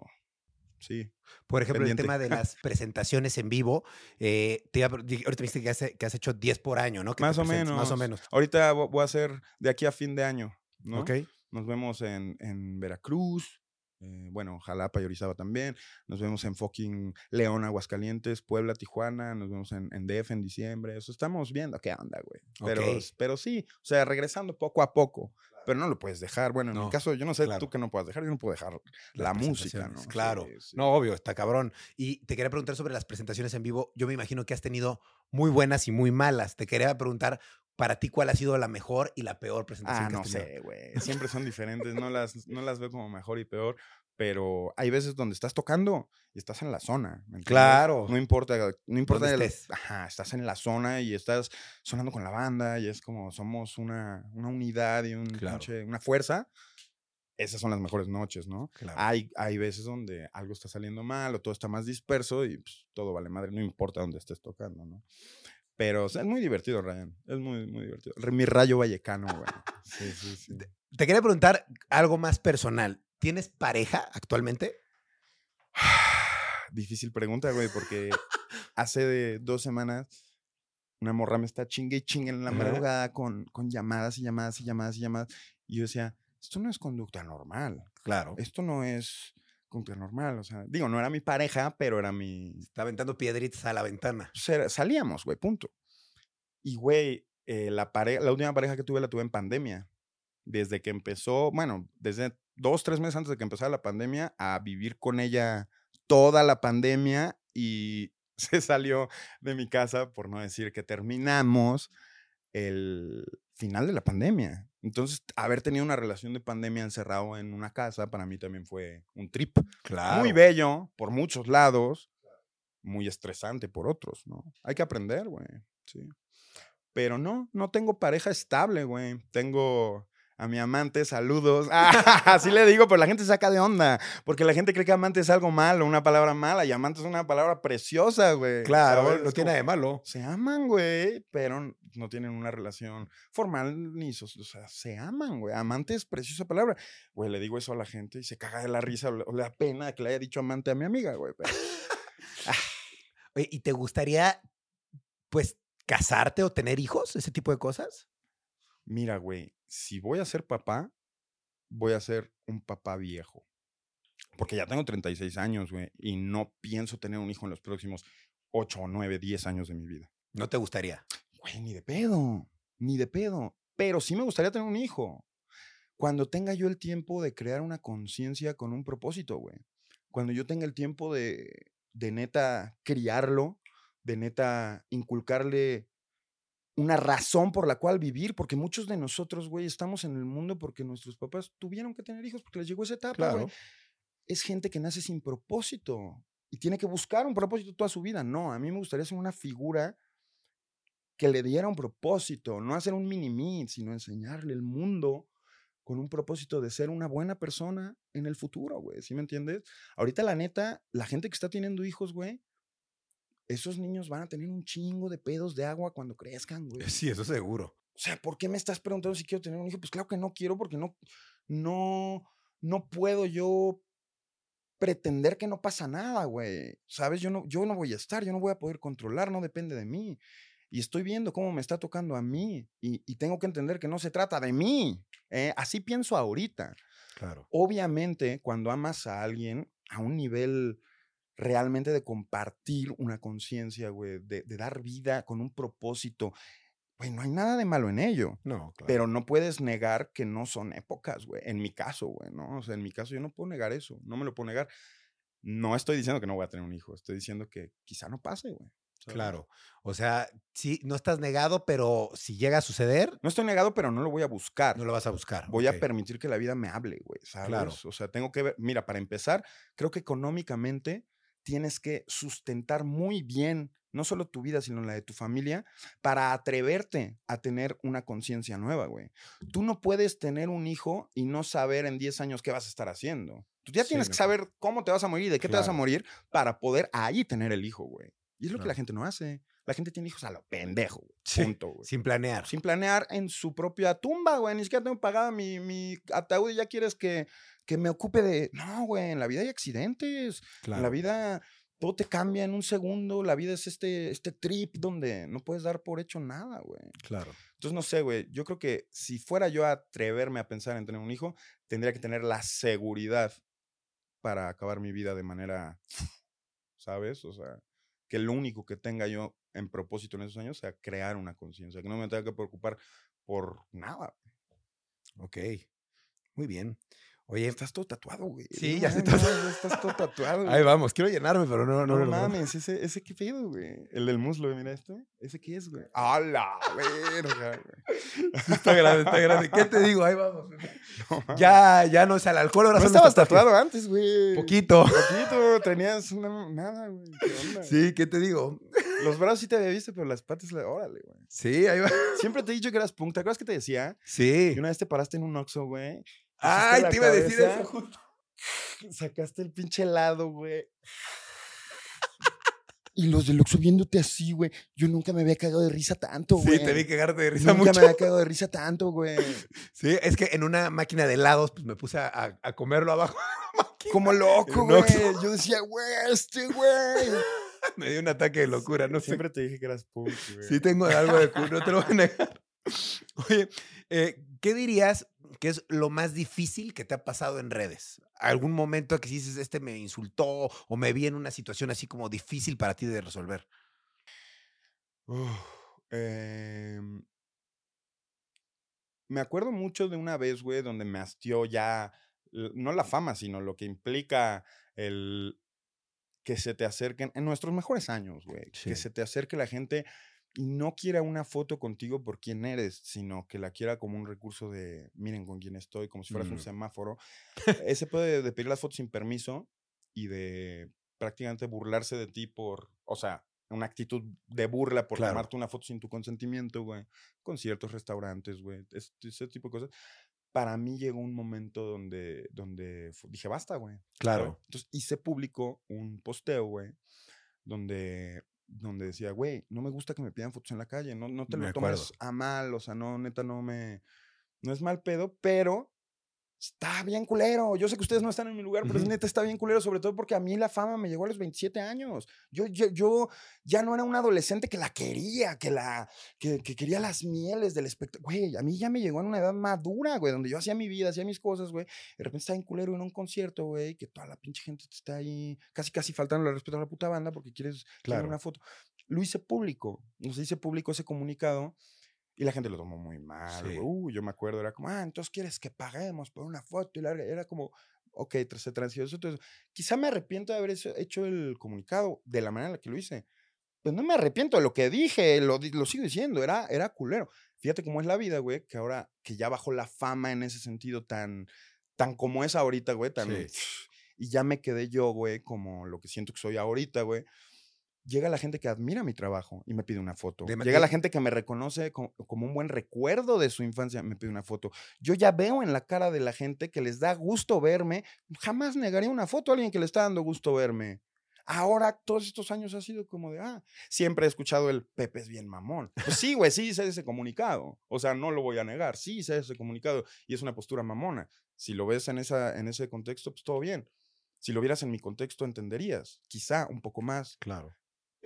Sí. Por ejemplo, pendiente. el tema de las presentaciones en vivo, eh, te ahorita me dijiste que has, que has hecho 10 por año, ¿no? Que Más o menos. Más o menos. Ahorita vo- voy a hacer de aquí a fin de año, ¿no? Ok. Nos vemos en, en Veracruz, eh, bueno, Jalapa y Orizaba también. Nos vemos en fucking León, Aguascalientes, Puebla, Tijuana. Nos vemos en, en DF en diciembre. Eso estamos viendo qué onda, güey. Pero, pero sí, o sea, regresando poco a poco. Pero no lo puedes dejar. Bueno, en No, mi caso, yo no sé claro. tú que no puedas dejar. Yo no puedo dejar la música, ¿no? Claro. Sí, sí. No, obvio, está cabrón. Y te quería preguntar sobre las presentaciones en vivo. Yo me imagino que has tenido muy buenas y muy malas. Te quería preguntar, para ti, ¿cuál ha sido la mejor y la peor presentación Ah, que no has tenido? sé, güey. Siempre son diferentes. No las, no las veo como mejor y peor. Pero hay veces donde estás tocando y estás en la zona. Claro. No importa, no importa. El- estés. ajá, estás en la zona y estás sonando con la banda y es como somos una, una unidad y un, Claro. pinche- una fuerza. Esas son las mejores noches, ¿no? Claro. Hay, hay veces donde algo está saliendo mal o todo está más disperso y pues, todo vale madre, no importa dónde estés tocando, ¿no? Pero o sea, es muy divertido, Ryan. Es muy, muy divertido. Mi rayo vallecano, güey. Sí, sí, sí. Te quería preguntar algo más personal. ¿Tienes pareja actualmente? Difícil pregunta, güey, porque hace de dos semanas una morra me está chingue y chingue en la madrugada con, con llamadas y llamadas y llamadas y llamadas. Y yo decía, esto no es conducta normal. Claro. Esto no es conducta normal. O sea, digo, no era mi pareja, pero era mi, Está aventando piedritas a la ventana. pues, era- salíamos, güey, punto. Y, güey, eh, la, pare- la última pareja que tuve la tuve en pandemia. Desde que empezó, bueno, desde dos, tres meses antes de que empezara la pandemia, a vivir con ella toda la pandemia y se salió de mi casa, por no decir que terminamos el final de la pandemia. Entonces, haber tenido una relación de pandemia encerrado en una casa, para mí también fue un trip. Claro. Muy bello, por muchos lados. muy estresante por otros, ¿no? Hay que aprender, güey. Sí. Pero no, no tengo pareja estable, güey. Tengo a mi amante, saludos. así le digo, pero la gente saca de onda, porque la gente cree que amante es algo malo, una palabra mala, y amante es una palabra preciosa, güey. Claro, no tiene nada de malo. Se aman, güey, pero no tienen una relación formal ni, o sea, se aman, güey. Amante es preciosa palabra. Güey, le digo eso a la gente y se caga de la risa, o le da pena que le haya dicho amante a mi amiga, güey. Ah. ¿y te gustaría, pues, casarte o tener hijos? Ese tipo de cosas. Mira, güey, si voy a ser papá, voy a ser un papá viejo. Porque ya tengo 36 años, güey, y no pienso tener un hijo en los próximos 8, 9, 10 años de mi vida. ¿No te gustaría? Güey, ni de pedo, ni de pedo. Pero sí me gustaría tener un hijo. Cuando tenga yo el tiempo de crear una conciencia con un propósito, güey. Cuando yo tenga el tiempo de, de neta criarlo, de neta inculcarle una razón por la cual vivir, porque muchos de nosotros, güey, estamos en el mundo porque nuestros papás tuvieron que tener hijos, porque les llegó esa etapa, güey. Es gente que nace sin propósito y tiene que buscar un propósito toda su vida. No, a mí me gustaría ser una figura que le diera un propósito, no hacer un mini sino enseñarle el mundo con un propósito de ser una buena persona en el futuro, güey. ¿Sí me entiendes? Ahorita, la neta, la gente que está teniendo hijos, güey, esos niños van a tener un chingo de pedos de agua cuando crezcan, güey. Sí, eso seguro. O sea, ¿por qué me estás preguntando si quiero tener un hijo? Pues claro que no quiero porque no, no, no puedo yo pretender que no pasa nada, güey. ¿Sabes? Yo no, yo no voy a estar, yo no voy a poder controlar, no depende de mí. Y estoy viendo cómo me está tocando a mí y, y tengo que entender que no se trata de mí. ¿eh? Así pienso ahorita. Claro. Obviamente, cuando amas a alguien a un nivel realmente de compartir una conciencia, güey, de, dar vida con un propósito. Güey, no hay nada de malo en ello. No, claro. Pero no puedes negar que no son épocas, güey. En mi caso, güey, ¿no? O sea, en mi caso yo no puedo negar eso. No me lo puedo negar. No estoy diciendo que no voy a tener un hijo. Estoy diciendo que quizá no pase, güey. Claro. O sea, sí, no estás negado, pero si llega a suceder. No estoy negado, pero no lo voy a buscar. No lo vas a buscar. Voy a permitir que la vida me hable, güey. ¿sabes? Claro. O sea, tengo que ver. Mira, para empezar, creo que económicamente tienes que sustentar muy bien no solo tu vida, sino la de tu familia, para atreverte a tener una conciencia nueva, güey. Tú no puedes tener un hijo y no saber en 10 años qué vas a estar haciendo. Tú ya tienes que saber cómo te vas a morir y de qué te vas a morir para poder ahí tener el hijo, güey. Y es lo que la gente no hace. La gente tiene hijos a lo pendejo, güey. Punto, güey. Sin planear. Sin planear en su propia tumba, güey. Ni siquiera tengo pagada mi, mi ataúd y ya quieres que que me ocupe de. No, güey, en la vida hay accidentes. En la vida todo te cambia en un segundo. La vida es este, este trip donde no puedes dar por hecho nada, güey. Claro. Entonces, no sé, güey. Yo creo que si fuera yo a atreverme a pensar en tener un hijo, tendría que tener la seguridad para acabar mi vida de manera. ¿Sabes? O sea, que lo único que tenga yo en propósito en esos años sea crear una conciencia, que no me tenga que preocupar por nada. Ok. Muy bien. Oye, estás todo tatuado, güey. Sí, ya estás todo tatuado. Ahí vamos, quiero llenarme, pero no, no. No, mames, ese, ese qué pedo, güey. El del muslo, mira esto. ¿Ese qué es, güey? ¡A la verga, güey! está grande, está grande. ¿Qué te digo? Ahí vamos. ya, ya no es al alcohol, ahora no estabas tatuado antes, güey. Poquito. Poquito, tenías una, nada, güey. ¿Qué onda? Sí, ¿qué te digo? Los brazos sí te había visto, pero las patas, órale, güey. Sí, ahí va. Siempre te he dicho que eras punk. ¿Te acuerdas que te decía? Sí. Y una vez te paraste en un Oxxo, güey. Ay, te iba a decir eso justo. Sacaste el pinche helado, güey. Y los del Oxxo viéndote así, güey. Yo nunca me había cagado de risa tanto, güey. Sí, te vi cagarte de risa nunca mucho. Nunca me había cagado de risa tanto, güey. Sí, es que en una máquina de helados, pues me puse a, a comerlo abajo. Como loco, güey. Yo decía, güey, este güey. me dio un ataque de locura, no Siempre te dije que eras punk, güey. Sí, tengo algo de culo, no te lo voy a negar. Oye, eh, ¿qué dirías que es lo más difícil que te ha pasado en redes? ¿Algún momento que dices, este me insultó o me vi en una situación así como difícil para ti de resolver? Em me acuerdo mucho de una vez, güey, donde me hastió ya, no la fama, sino lo que implica el que se te acerquen, en nuestros mejores años, güey, que se te acerque la gente y no quiera una foto contigo por quién eres, sino que la quiera como un recurso de, miren con quién estoy, como si fueras un Mm. semáforo. Ese puede de pedir las fotos sin permiso y de prácticamente burlarse de ti por, o sea, una actitud de burla por Claro. tomarte una foto sin tu consentimiento, güey. Conciertos, restaurantes, güey. es- Ese tipo de cosas. Para mí llegó un momento donde, donde dije, basta, güey. Claro. Entonces hice público un posteo, güey, donde, donde decía, güey, no me gusta que me pidan fotos en la calle, no, no te Me lo acuerdo. tomes a mal, o sea, no, neta, no me, no es mal pedo, pero está bien culero. Yo sé que ustedes no están en mi lugar, pero es Ujú. neta está bien culero, sobre todo porque a mí la fama me llegó a los 27 años. Yo, yo, yo ya no era un adolescente que la quería, que la que, que quería las mieles del espectáculo. Güey, a mí ya me llegó en una edad madura, güey, donde yo hacía mi vida, hacía mis cosas, güey. De repente estaba en culero en un concierto, güey, que toda la pinche gente te está ahí, casi, casi faltando el respeto a la puta banda porque quieres Claro. una foto. Lo hice público, nos hice público ese comunicado. Y la gente lo tomó muy mal. Sí. Uh, yo me acuerdo, era como, ah, entonces quieres que paguemos por una foto. Y la, era como, ok, se transfiere eso. Entonces, quizá me arrepiento de haber hecho- el comunicado de la manera en la que lo hice. Pero no me arrepiento de lo que dije, lo, lo sigo diciendo, era, era culero. Fíjate cómo es la vida, güey, que ahora que ya bajó la fama en ese sentido tan, tan como es ahorita, güey, tan... Sí. Y ya me quedé yo, güey, como lo que siento que soy ahorita, güey. Llega la gente que admira mi trabajo y me pide una foto. De Llega la de- gente que me reconoce co- como, un buen recuerdo de su infancia, me pide una foto. Yo ya veo en la cara de la gente que les da gusto verme. Jamás negaría una foto a alguien que le está dando gusto verme. Ahora, todos estos años ha sido como de, ah, siempre he escuchado el Pepe es bien mamón. Pues sí, güey, sí hice ese comunicado. O sea, no lo voy a negar, sí hice ese comunicado y es una postura mamona. Si lo ves en, esa, en ese contexto, pues todo bien. Si lo vieras en mi contexto, entenderías, quizá un poco más. Claro.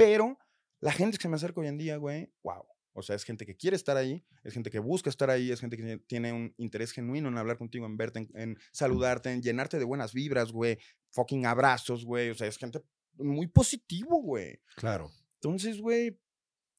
Pero la gente que se me acerca hoy en día, güey, wow. O sea, es gente que quiere estar ahí, es gente que busca estar ahí, es gente que tiene un interés genuino en hablar contigo, en verte, en, en saludarte, en llenarte de buenas vibras, güey. Fucking abrazos, güey. O sea, es gente muy positivo, güey. Claro. Entonces, güey,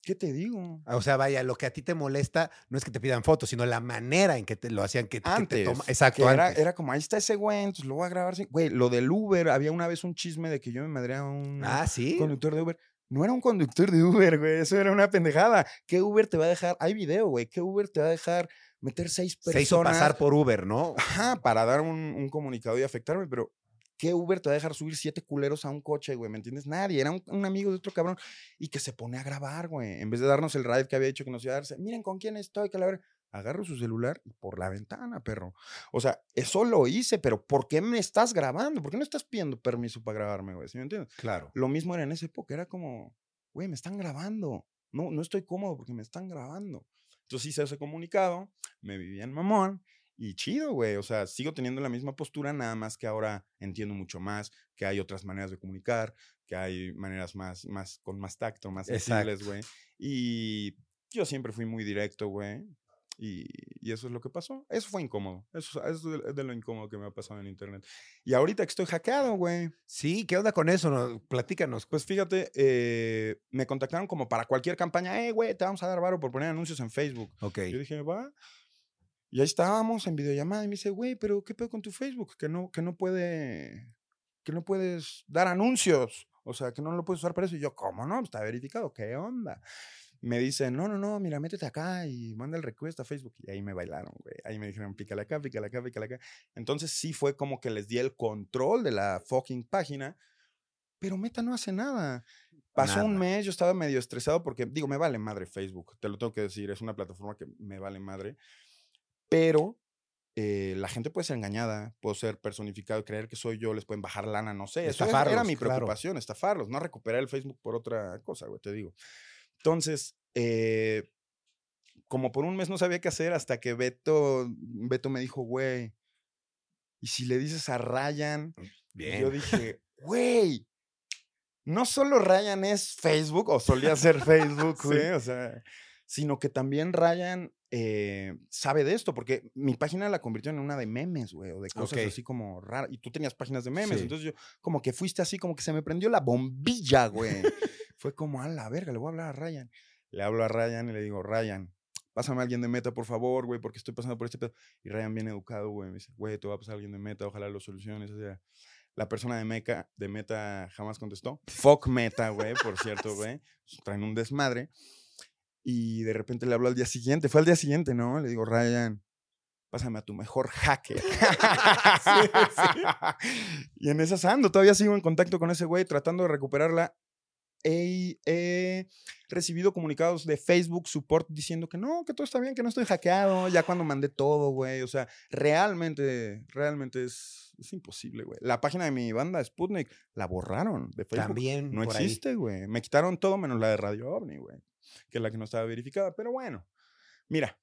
¿qué te digo? O sea, vaya, lo que a ti te molesta no es que te pidan fotos, sino la manera en que te lo hacían que, que te Antes. toma- Exacto, que era, antes. era como, ahí está ese güey, entonces lo voy a grabar. Güey, lo del Uber, había una vez un chisme de que yo me madreaba a un Ah, sí. conductor de Uber. No era un conductor de Uber, güey. Eso era una pendejada. ¿Qué Uber te va a dejar? Hay video, güey. ¿Qué Uber te va a dejar meter seis personas? Se hizo pasar por Uber, ¿no? Ajá, para dar un, un comunicado y afectarme, pero ¿qué Uber te va a dejar subir siete culeros a un coche, güey? ¿Me entiendes? Nadie. Era un, un amigo de otro cabrón y que se pone a grabar, güey. En vez de darnos el ride que había dicho que nos iba a darse, miren con quién estoy, que la verdad. Agarro su celular y por la ventana, perro. O sea, eso lo hice, pero ¿por qué me estás grabando? ¿Por qué no estás pidiendo permiso para grabarme, güey? ¿Sí me entiendes? Claro. Lo mismo era en esa época, era como, güey, me están grabando. No, no estoy cómodo porque me están grabando. Entonces hice ese comunicado, me vivía en mamón y chido, güey. O sea, sigo teniendo la misma postura, nada más que ahora entiendo mucho más que hay otras maneras de comunicar, que hay maneras más, más, con más tacto, más sensibles, güey. Y yo siempre fui muy directo, güey. Y, y eso es lo que pasó. Eso fue incómodo. Eso, eso es de, de lo incómodo que me ha pasado en internet. Y ahorita que estoy hackeado, güey. Sí, ¿qué onda con eso? No, platícanos. Pues fíjate, eh, me contactaron como para cualquier campaña, eh, güey, te vamos a dar varo por poner anuncios en Facebook. Ok. Yo dije, va. Y ahí estábamos en videollamada y me dice, güey, pero ¿qué pedo con tu Facebook? Que no, que no puede, que no puedes dar anuncios. O sea, que no lo puedes usar para eso. Y yo, ¿cómo no? Está verificado. ¿Qué onda? Me dice, no, no, no, mira, métete acá y manda el request a Facebook. Y ahí me bailaron, güey. Ahí me dijeron, pícale acá, pícale acá, pícale acá. Entonces sí fue como que les di el control de la fucking página. Pero Meta no hace nada. Pasó un mes, yo estaba medio estresado porque, digo, me vale madre Facebook, te lo tengo que decir, es una plataforma que me vale madre, pero eh, la gente puede ser engañada, puedo ser personificado creer que soy yo, les pueden bajar lana, no sé. Eso es- era Estafarlos, mi claro. preocupación, estafarlos, no recuperar el Facebook por otra cosa, güey, te digo. Entonces, eh, como por un mes no sabía qué hacer hasta que Beto, Beto me dijo, güey, ¿y si le dices a Ryan? Y Bien. yo dije, güey, no solo Ryan es Facebook, o solía ser Facebook, Sí. güey, o sea, sino que también Ryan eh, sabe de esto, porque mi página la convirtió en una de memes, güey, o de cosas así como raras. Y tú tenías páginas de memes, Sí. entonces yo, como que fuiste así, como que se me prendió la bombilla, güey. Fue como, a la verga, le voy a hablar a Ryan. Le hablo a Ryan y le digo, Ryan, pásame a alguien de meta, por favor, güey, porque estoy pasando por este pedo. Y Ryan, bien educado, güey, me dice, güey, te va a pasar alguien de meta, ojalá lo soluciones. O sea, la persona de, Meca, de Meta jamás contestó. Fuck Meta, güey, por cierto, güey. Traen un desmadre. Y de repente le hablo al día siguiente. Fue al día siguiente, ¿no? Le digo, Ryan, pásame a tu mejor hacker. Y en esas ando, todavía sigo en contacto con ese güey tratando de recuperarla. He, he recibido comunicados de Facebook Support diciendo que no, que todo está bien, que no estoy hackeado, ya cuando mandé todo, güey. O sea, realmente, realmente es, es imposible, güey. La página de mi banda, Sputnik, la borraron de Facebook. También No por existe, güey. Me quitaron todo menos la de Radio OVNI, güey. Que es la que no estaba verificada. Pero bueno, mira.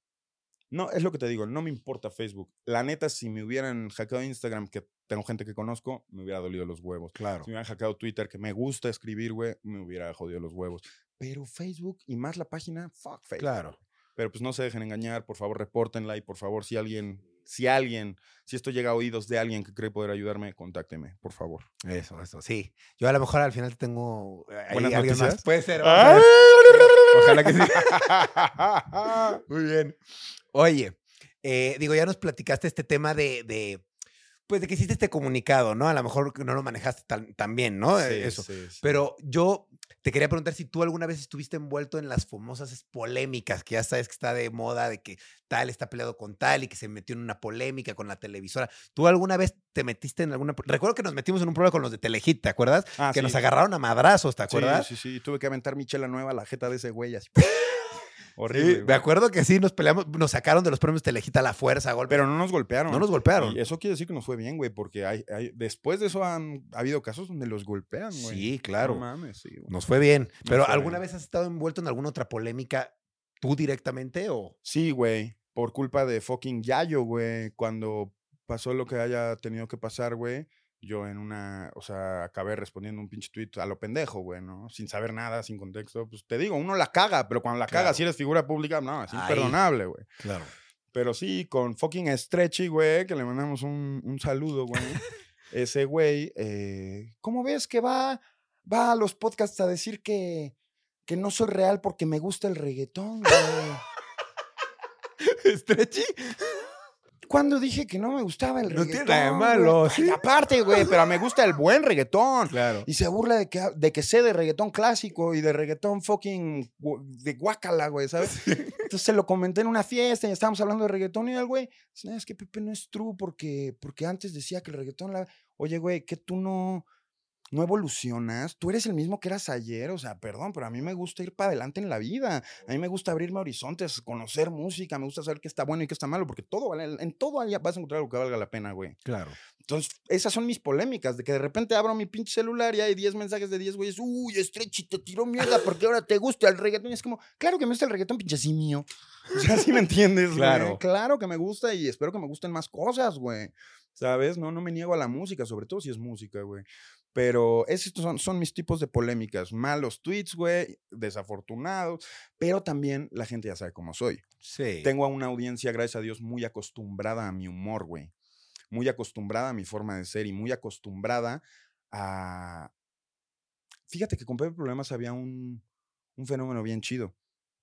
No, es lo que te digo, no me importa Facebook. La neta, si me hubieran hackeado Instagram, que tengo gente que conozco, me hubiera dolido los huevos. Claro. Si me hubieran hackeado Twitter, que me gusta escribir, güey, me hubiera jodido los huevos. Pero Facebook y más la página, fuck Facebook. Claro. Pero pues no se dejen engañar, por favor, repórtenla y por favor, si alguien, si alguien, si esto llega a oídos de alguien que cree poder ayudarme, contácteme, por favor. Eso, eso, sí. Yo a lo mejor al final tengo eh, ahí ¿Buenas alguien más. noticias? Puede ser. ver. Ojalá que sí. Muy bien. Oye, eh, digo, ya nos platicaste este tema de, de, pues, de que hiciste este comunicado, ¿no? A lo mejor no lo manejaste tan, tan bien, ¿no? Eh, Sí, Eso. sí, sí. Pero yo te quería preguntar si tú alguna vez estuviste envuelto en las famosas polémicas, que ya sabes que está de moda, de que tal está peleado con tal y que se metió en una polémica con la televisora. ¿Tú alguna vez te metiste en alguna... Recuerdo que nos metimos en un problema con los de Telehit, ¿te acuerdas? Ah, que nos agarraron a madrazos, ¿te acuerdas? Sí, sí, sí. Tuve que aventar mi chela nueva a la jeta de ese güey así. Sí, Horrible. me acuerdo que sí, nos peleamos, nos sacaron de los premios Telehit a la fuerza, golpe. Pero no nos golpearon. no nos golpearon. Y eso quiere decir que nos fue bien, güey, porque hay, hay- después de eso han ha habido casos donde los golpean, güey. Sí, claro. No mames, sí, güey. Nos fue bien. Pero fue ¿alguna bien. vez has estado envuelto en alguna otra polémica tú directamente o...? Sí, güey. Por culpa de fucking Yayo, güey. Cuando pasó lo que haya tenido que pasar, güey. Yo en una, o sea, acabé respondiendo un pinche tweet a lo pendejo, güey, ¿no? Sin saber nada, sin contexto. Pues te digo, uno la caga, pero cuando la caga, Claro. si eres figura pública, no, es Ahí. imperdonable, güey. Claro. Pero sí, con fucking Stretchy, güey, que le mandamos un, un saludo, güey. Ese güey, eh, ¿cómo ves que va, va a los podcasts a decir que, que no soy real porque me gusta el reggaetón, güey? ¿Stretchy? Cuando dije que no me gustaba el No tiene reggaetón. nada de güey? malo, sí. aparte, güey, pero me gusta el buen reggaetón. Claro. Y se burla de que, de que sé de reggaetón clásico y de reggaetón fucking de guacala, güey, ¿sabes? Entonces se lo comenté en una fiesta y estábamos hablando de reggaetón y el güey, "No, es que Pepe no es true porque, porque antes decía que el reggaetón la... Oye, güey, que tú no, no evolucionas, tú eres el mismo que eras ayer, o sea, perdón, pero a mí me gusta ir para adelante en la vida, a mí me gusta abrirme horizontes, conocer música, me gusta saber qué está bueno y qué está malo, porque todo vale, en todo vas a encontrar algo que valga la pena, güey. Claro. Entonces, esas son mis polémicas, de que de repente abro mi pinche celular y hay 10 mensajes de 10 güeyes, uy, Stretchy, te tiró mierda porque ahora te gusta el reggaetón. Y es como, claro que me gusta el reggaetón, pinche simio. O sea, ¿sí me entiendes, güey? Claro. Claro que me gusta y espero que me gusten más cosas, güey. ¿Sabes? No, no me niego a la música, sobre todo si es música, güey. Pero esos son, son mis tipos de polémicas. Malos tweets, güey, desafortunados, pero también la gente ya sabe cómo soy. Sí. Tengo a una audiencia, gracias a Dios, muy acostumbrada a mi humor, güey. Muy acostumbrada a mi forma de ser y muy acostumbrada a... Fíjate que con Pepe Problemas había un, un fenómeno bien chido.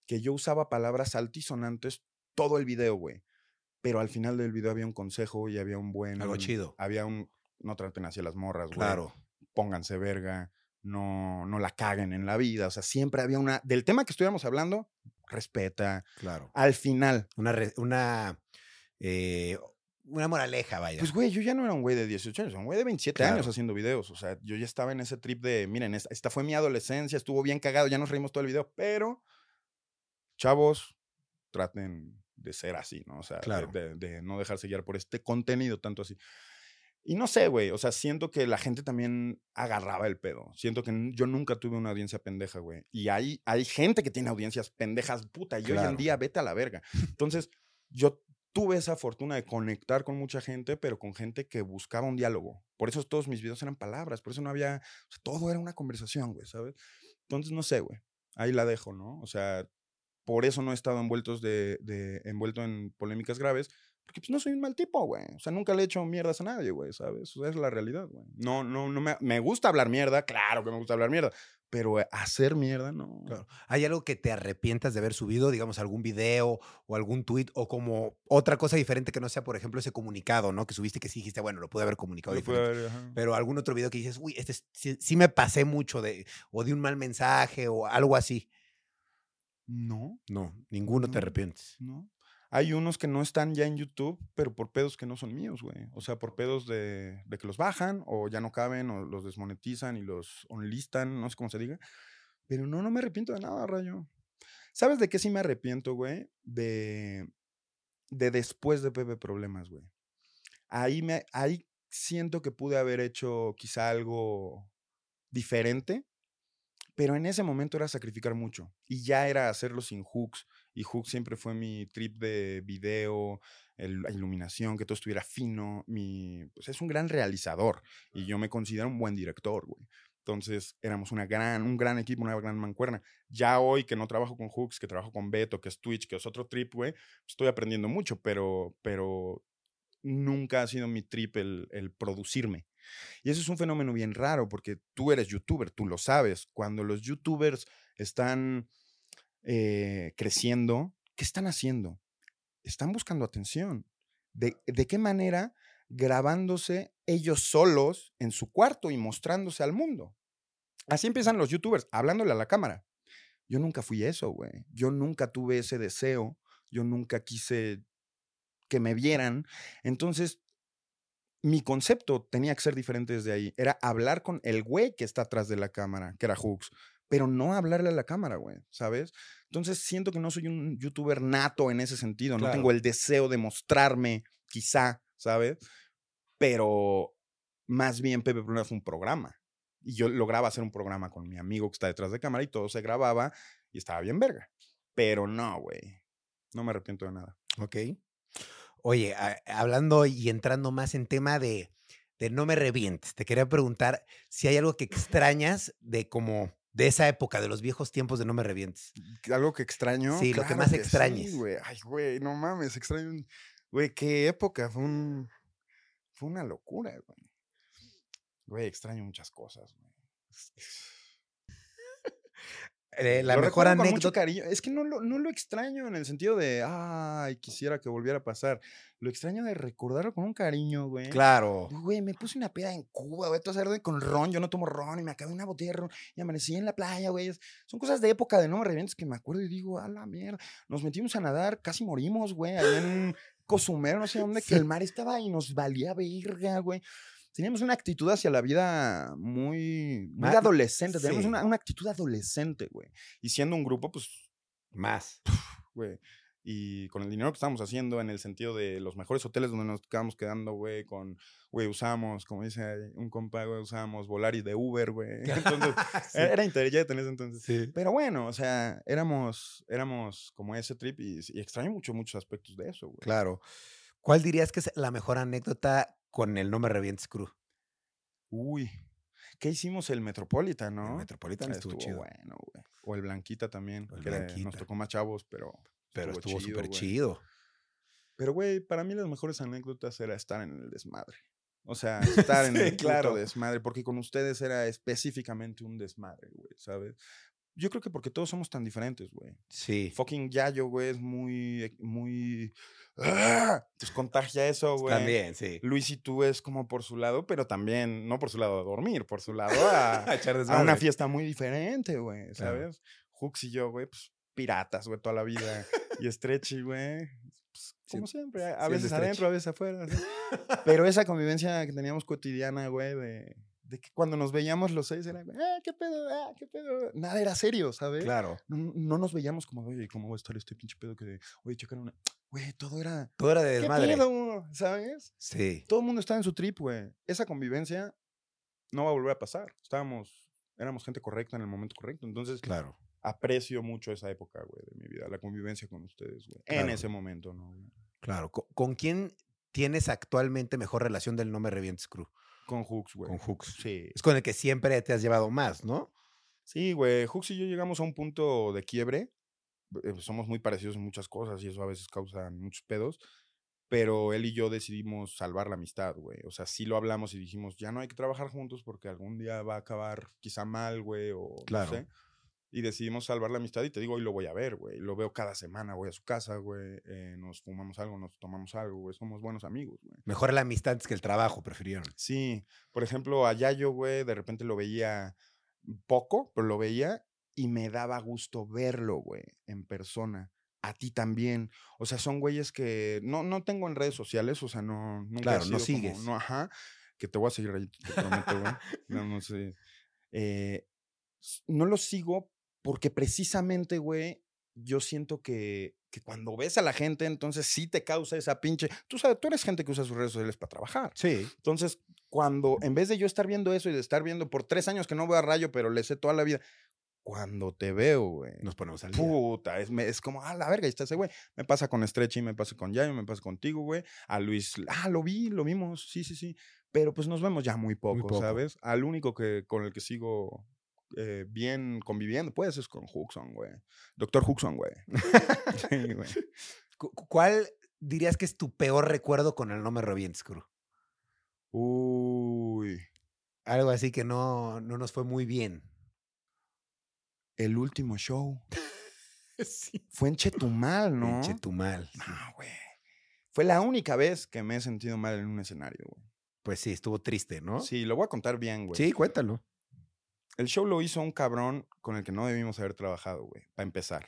Que yo usaba palabras altisonantes todo el video, güey. Pero al final del video había un consejo y había un buen... Algo chido. Había un... No traten hacia las morras, güey. Claro. Pónganse verga. No, no la caguen en la vida. O sea, siempre había una... Del tema que estuviéramos hablando, respeta. Claro. Al final, Una, una, eh, una moraleja, vaya. Pues, güey, yo ya no era un güey de 18 años, era un güey de 27 años haciendo videos. O sea, yo ya estaba en ese trip de, miren, esta, esta fue mi adolescencia, estuvo bien cagado, ya nos reímos todo el video, pero, chavos, traten de ser así, ¿no? O sea, de, de no dejarse guiar por este contenido tanto así. Y no sé, güey, o sea, siento que la gente también agarraba el pedo. Siento que yo nunca tuve una audiencia pendeja, güey. Y hay, hay gente que tiene audiencias pendejas, puta, y hoy en Claro. día vete a la verga. Entonces, yo tuve esa fortuna de conectar con mucha gente, pero con gente que buscaba un diálogo. Por eso todos mis videos eran palabras, por eso no había, o sea, todo era una conversación, güey, ¿sabes? Entonces, no sé, güey, ahí la dejo, ¿no? O sea, por eso no he estado envueltos de, de- envuelto en polémicas graves, porque pues no soy un mal tipo, güey. O sea, nunca le he hecho mierdas a nadie, güey, ¿sabes? O sea, es la realidad, güey. No, no, no me, me gusta hablar mierda, claro que me gusta hablar mierda, pero eh, hacer mierda, no. Claro. ¿Hay algo que te arrepientas de haber subido, digamos, algún video o algún tweet o como otra cosa diferente que no sea, por ejemplo, ese comunicado, ¿no? Que subiste que sí dijiste, bueno, lo pude haber comunicado Lo diferente. haber. Pero algún otro video que dices, uy, este es- sí, sí me pasé mucho de, o de un mal mensaje o algo así. No, No, ninguno te arrepientes. no. Hay unos que no están ya en YouTube, pero por pedos que no son míos, güey. O sea, por pedos de, de que los bajan o ya no caben o los desmonetizan y los onlistan, no sé cómo se diga. Pero no, no me arrepiento de nada, Rayo. ¿Sabes de qué sí me arrepiento, güey? De, de después de Pepe Problemas, güey. Ahí, me, ahí siento que pude haber hecho quizá algo diferente, pero en ese momento era sacrificar mucho y ya era hacerlo sin hooks. Y hooks siempre fue mi trip de video, el- la iluminación, que todo estuviera fino. Mi, pues es un gran realizador y yo me considero un buen director, güey. Entonces éramos una gran, un gran equipo, una gran mancuerna. Ya hoy que no trabajo con hooks, que trabajo con Beto, que es Twitch, que es otro trip, güey, estoy aprendiendo mucho, pero, pero nunca ha sido mi trip el, el producirme. Y eso es un fenómeno bien raro porque tú eres youtuber, tú lo sabes. Cuando los youtubers están eh, creciendo, ¿qué están haciendo? Están buscando atención. ¿De, de qué manera? Grabándose ellos solos en su cuarto y mostrándose al mundo. Así empiezan los youtubers, hablándole a la cámara. Yo nunca fui eso, güey. Yo nunca tuve ese deseo. Yo nunca quise que me vieran. Entonces, mi concepto tenía que ser diferente desde ahí. Era hablar con el güey que está atrás de la cámara, que era Hooks, pero no hablarle a la cámara, güey, ¿sabes? Entonces siento que no soy un youtuber nato en ese sentido. No tengo el deseo de mostrarme, quizá, ¿sabes? Pero más bien Pepe Problemas fue un programa. Y yo lograba hacer un programa con mi amigo que está detrás de cámara y todo se grababa y estaba bien verga. Pero no, güey. No me arrepiento de nada. Ok. Oye, a- hablando y entrando más en tema de, de no me revientes, te quería preguntar si hay algo que extrañas de como de esa época, de los viejos tiempos de no me revientes. Algo que extraño. Sí, lo que más sí, extrañes. güey. Ay, güey, no mames, extraño. un- Güey, qué época. Fue un. Fue una locura, güey. Güey, extraño muchas cosas, güey. Eh, la Lo mejor recuerdo con mucho anécdota. cariño. Es que no lo, no lo extraño en el sentido de, ay, quisiera que volviera a pasar. Lo extraño de recordarlo con un cariño, güey. Claro. Güey, me puse una peda en Cuba, güey, todo ese con ron, yo no tomo ron y me acabé una botella de ron y amanecí en la playa, güey. Son cosas de época de no revientes que me acuerdo y digo, a la mierda. Nos metimos a nadar, casi morimos, güey, ahí en Cozumel, no sé dónde, que el mar estaba y nos valía verga, güey. Teníamos una actitud hacia la vida muy, muy adolescente, teníamos sí. una, una actitud adolescente, güey. Y siendo un grupo, pues, Más. güey. Y con el dinero que estábamos haciendo, en el sentido de los mejores hoteles donde nos estábamos quedando, güey, con, güey, usamos, como dice un compa, güey, usamos Volaris de Uber, güey. Entonces, Sí. era Interjet en ese entonces. Sí. Pero bueno, o sea, éramos, éramos como ese trip y, y extraño mucho muchos aspectos de eso, güey. Claro. ¿Cuál dirías que es la mejor anécdota con el No Me Revientes Crew? Uy, ¿qué hicimos el Metropolitan, no? El Metropolitan estuvo, chido. bueno, güey. O el Blanquita también, El que era- nos Blanquita. tocó más chavos, pero Pero estuvo súper chido. Pero, güey, para mí las mejores anécdotas era estar en el desmadre. O sea, estar en el claro. desmadre, porque con ustedes era específicamente un desmadre, güey, ¿sabes? Yo creo que porque todos somos tan diferentes, güey. Sí. Fucking Yayo, güey, es muy, muy... ¡Ah! Entonces contagia eso, güey. También, sí. Luis y tú es como por su lado, pero también, no por su lado a dormir, por su lado a, a una fiesta muy diferente, güey, Claro. ¿sabes? Hooks y yo, güey, pues piratas, güey, toda la vida. y Stretchy, güey, pues, como siempre, a, sí, veces adentro, a veces afuera. ¿sí? Pero esa convivencia que teníamos cotidiana, güey, de, de que cuando nos veíamos los seis era, ah, qué pedo, ah, qué pedo. Nada era serio, ¿sabes? Claro. No, no nos veíamos como, oye, ¿cómo va a estar este pinche pedo que oye, checar una... Güey, todo era... Todo era de ¿Qué desmadre. pedo? ¿Sabes? Sí. todo el mundo estaba en su trip, güey. Esa convivencia no va a volver a pasar. Estábamos, éramos gente correcta en el momento correcto. Entonces, Claro. aprecio mucho esa época, güey, de mi vida, la convivencia con ustedes, güey. En ese momento, ¿no? Claro. ¿Con, con quién tienes actualmente mejor relación del No Me Revientes Crew? Con Hooks, güey. Con Hooks. Sí. Es con el que siempre te has llevado más, ¿no? Sí, güey. Hooks y yo llegamos a un punto de quiebre. eh, Somos muy parecidos en muchas cosas y eso a veces causa muchos pedos. Pero él y yo decidimos salvar la amistad, güey. O sea, sí lo hablamos y dijimos, ya no hay que trabajar juntos porque algún día va a acabar quizá mal, güey, o Claro. no sé. Y decidimos salvar la amistad y te digo, hoy lo voy a ver, güey. Lo veo cada semana, voy a su casa, güey. eh, nos fumamos algo, nos tomamos algo, güey. Somos buenos amigos, güey. Mejor la amistad antes que el trabajo, prefirieron. Sí, por ejemplo, a Yayo, güey, de repente lo veía poco, pero lo veía y me daba gusto verlo, güey, en persona. a ti también. O sea, son güeyes que no, no tengo en redes sociales, o sea, no, nunca Claro, no como- sigues. no, ajá, que te voy a seguir ahí, te prometo, güey. No, no sé. Eh, no los sigo porque precisamente, güey, yo siento que, que cuando ves a la gente, entonces sí te causa esa pinche. Tú sabes, tú eres gente que usa sus redes sociales para trabajar. Sí. Entonces, cuando, en vez de yo estar viendo eso y de estar viendo por tres años que no veo a Rayo, pero le sé toda la vida, cuando te veo, güey. Nos ponemos al día. Puta, es, me- es como, ah, la verga, ahí está ese güey. Me pasa con Stretchy, me pasa con Yayo, me pasa contigo, güey. A Luis, ah, lo vi, lo vimos, sí, sí, sí. Pero pues nos vemos ya muy poco, poco. ¿sabes? Al único que con el que sigo eh, bien conviviendo, pues es con Huxon, güey. Doctor Huxon, güey. sí, güey. Cu- cu- ¿Cuál dirías que es tu peor recuerdo con el No Me Revientes, Cru? Uy, Algo así que no, no nos fue muy bien. el último show. Sí. Fue en Chetumal, ¿no? En Chetumal. sí. No, güey. Fue la única vez que me he sentido mal en un escenario, güey. Pues sí, estuvo triste, ¿no? Sí, lo voy a contar bien, güey. Sí, cuéntalo. El show lo hizo un cabrón con el que no debimos haber trabajado, güey, para empezar.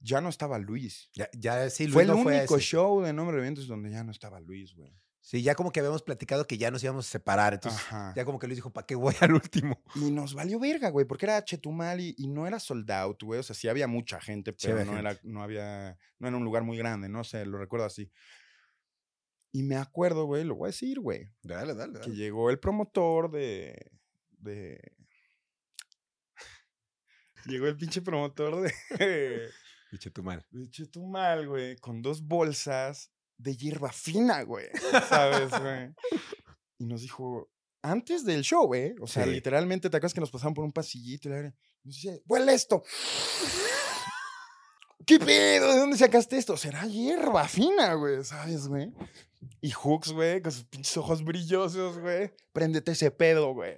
Ya no estaba Luis. Ya, ya sí, Luis fue el no único show de No Me Revientes donde ya no estaba Luis, güey. Sí, ya como que habíamos platicado que ya nos íbamos a separar. Entonces, Ajá. ya como que Luis dijo, ¿para qué voy al último? Y nos valió verga, güey, porque era Chetumal y, y no era sold out, güey. O sea, sí había mucha gente, pero no, era, no había, no era un lugar muy grande, no sé, lo recuerdo así. Y me acuerdo, güey, lo voy a decir, güey, Dale, dale, que llegó el promotor de, de... Llegó el pinche promotor de, Y Chetumal. de Chetumal, güey, con dos bolsas de hierba fina, güey, ¿sabes, güey? Y nos dijo, antes del show, güey, o sea, Sí. literalmente, ¿te acuerdas que nos pasaban por un pasillito? Y la nos dice, huele esto. ¿Qué pedo? ¿De dónde sacaste esto? Será hierba fina, güey, ¿sabes, güey? Y Hooks, güey, con sus pinches ojos brillosos, güey. Préndete ese pedo, güey.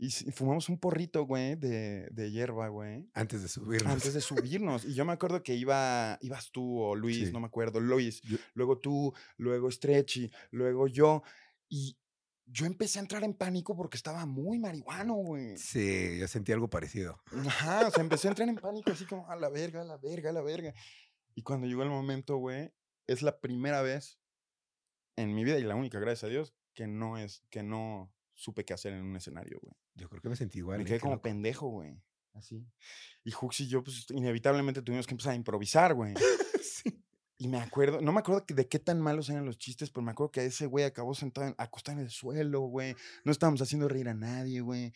Y, fumamos un porrito, güey, de, de hierba, güey. Antes de subirnos. Antes de subirnos. Y yo me acuerdo que iba, ibas tú o Luis, Sí. no me acuerdo, Luis. Yo- Luego tú, luego Stretchy, luego yo. Y yo empecé a entrar en pánico porque estaba muy marihuano, güey. Sí, yo sentí algo parecido. Ajá, o sea, empecé a entrar en pánico así como, a la verga, a la verga, a la verga. Y cuando llegó el momento, güey, es la primera vez en mi vida y la única, gracias a Dios, que no es, que no supe qué hacer en un escenario, güey. Yo creo que me sentí igual. Me quedé como loco. pendejo, güey. Así. Y Hux y yo, pues, inevitablemente tuvimos que empezar a improvisar, güey. Sí. Y me acuerdo, no me acuerdo de qué tan malos eran los chistes, pero me acuerdo que ese güey acabó sentado, en- acostado en el suelo, güey. No estábamos haciendo reír a nadie, güey.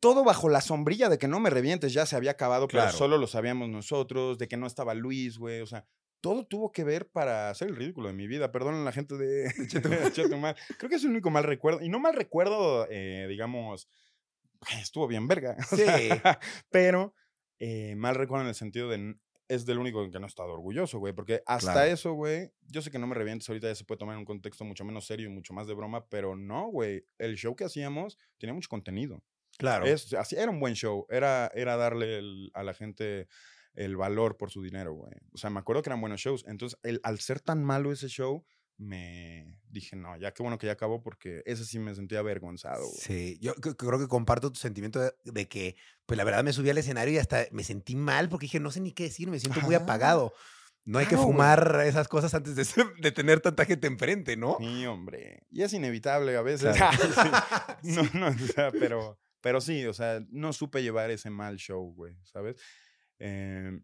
Todo bajo la sombrilla de que no me revientes, ya se había acabado, Claro. pero solo lo sabíamos nosotros, de que no estaba Luis, güey. O sea, todo tuvo que ver para hacer el ridículo de mi vida. Perdonen la gente de Chetumal. Creo que es el único mal recuerdo. Y no mal recuerdo, eh, digamos, "Ay, estuvo bien verga. Sí. pero eh, mal recuerdo en el sentido de es del único en que no he estado orgulloso, güey. Porque hasta Claro. eso, güey, yo sé que no me revientes ahorita, ya se puede tomar en un contexto mucho menos serio y mucho más de broma, pero no, güey. El show que hacíamos tenía mucho contenido. Claro. Es, era un buen show. Era, era darle el- a la gente el valor por su dinero, güey. O sea, me acuerdo que eran buenos shows. Entonces, el, al ser tan malo ese show, me dije, no, ya qué bueno que ya acabó porque ese sí me sentía avergonzado, güey. Sí, yo creo que comparto tu sentimiento de, de que, pues la verdad me subí al escenario y hasta me sentí mal porque dije, no sé ni qué decir, me siento muy Ajá. apagado. No hay que güey. fumar esas cosas antes de, ser- de tener tanta gente enfrente, ¿no? Sí, hombre. Y es inevitable a veces. Claro. Sí. No, no, o sea, pero, pero sí, o sea, no supe llevar ese mal show, güey, ¿sabes? Eh,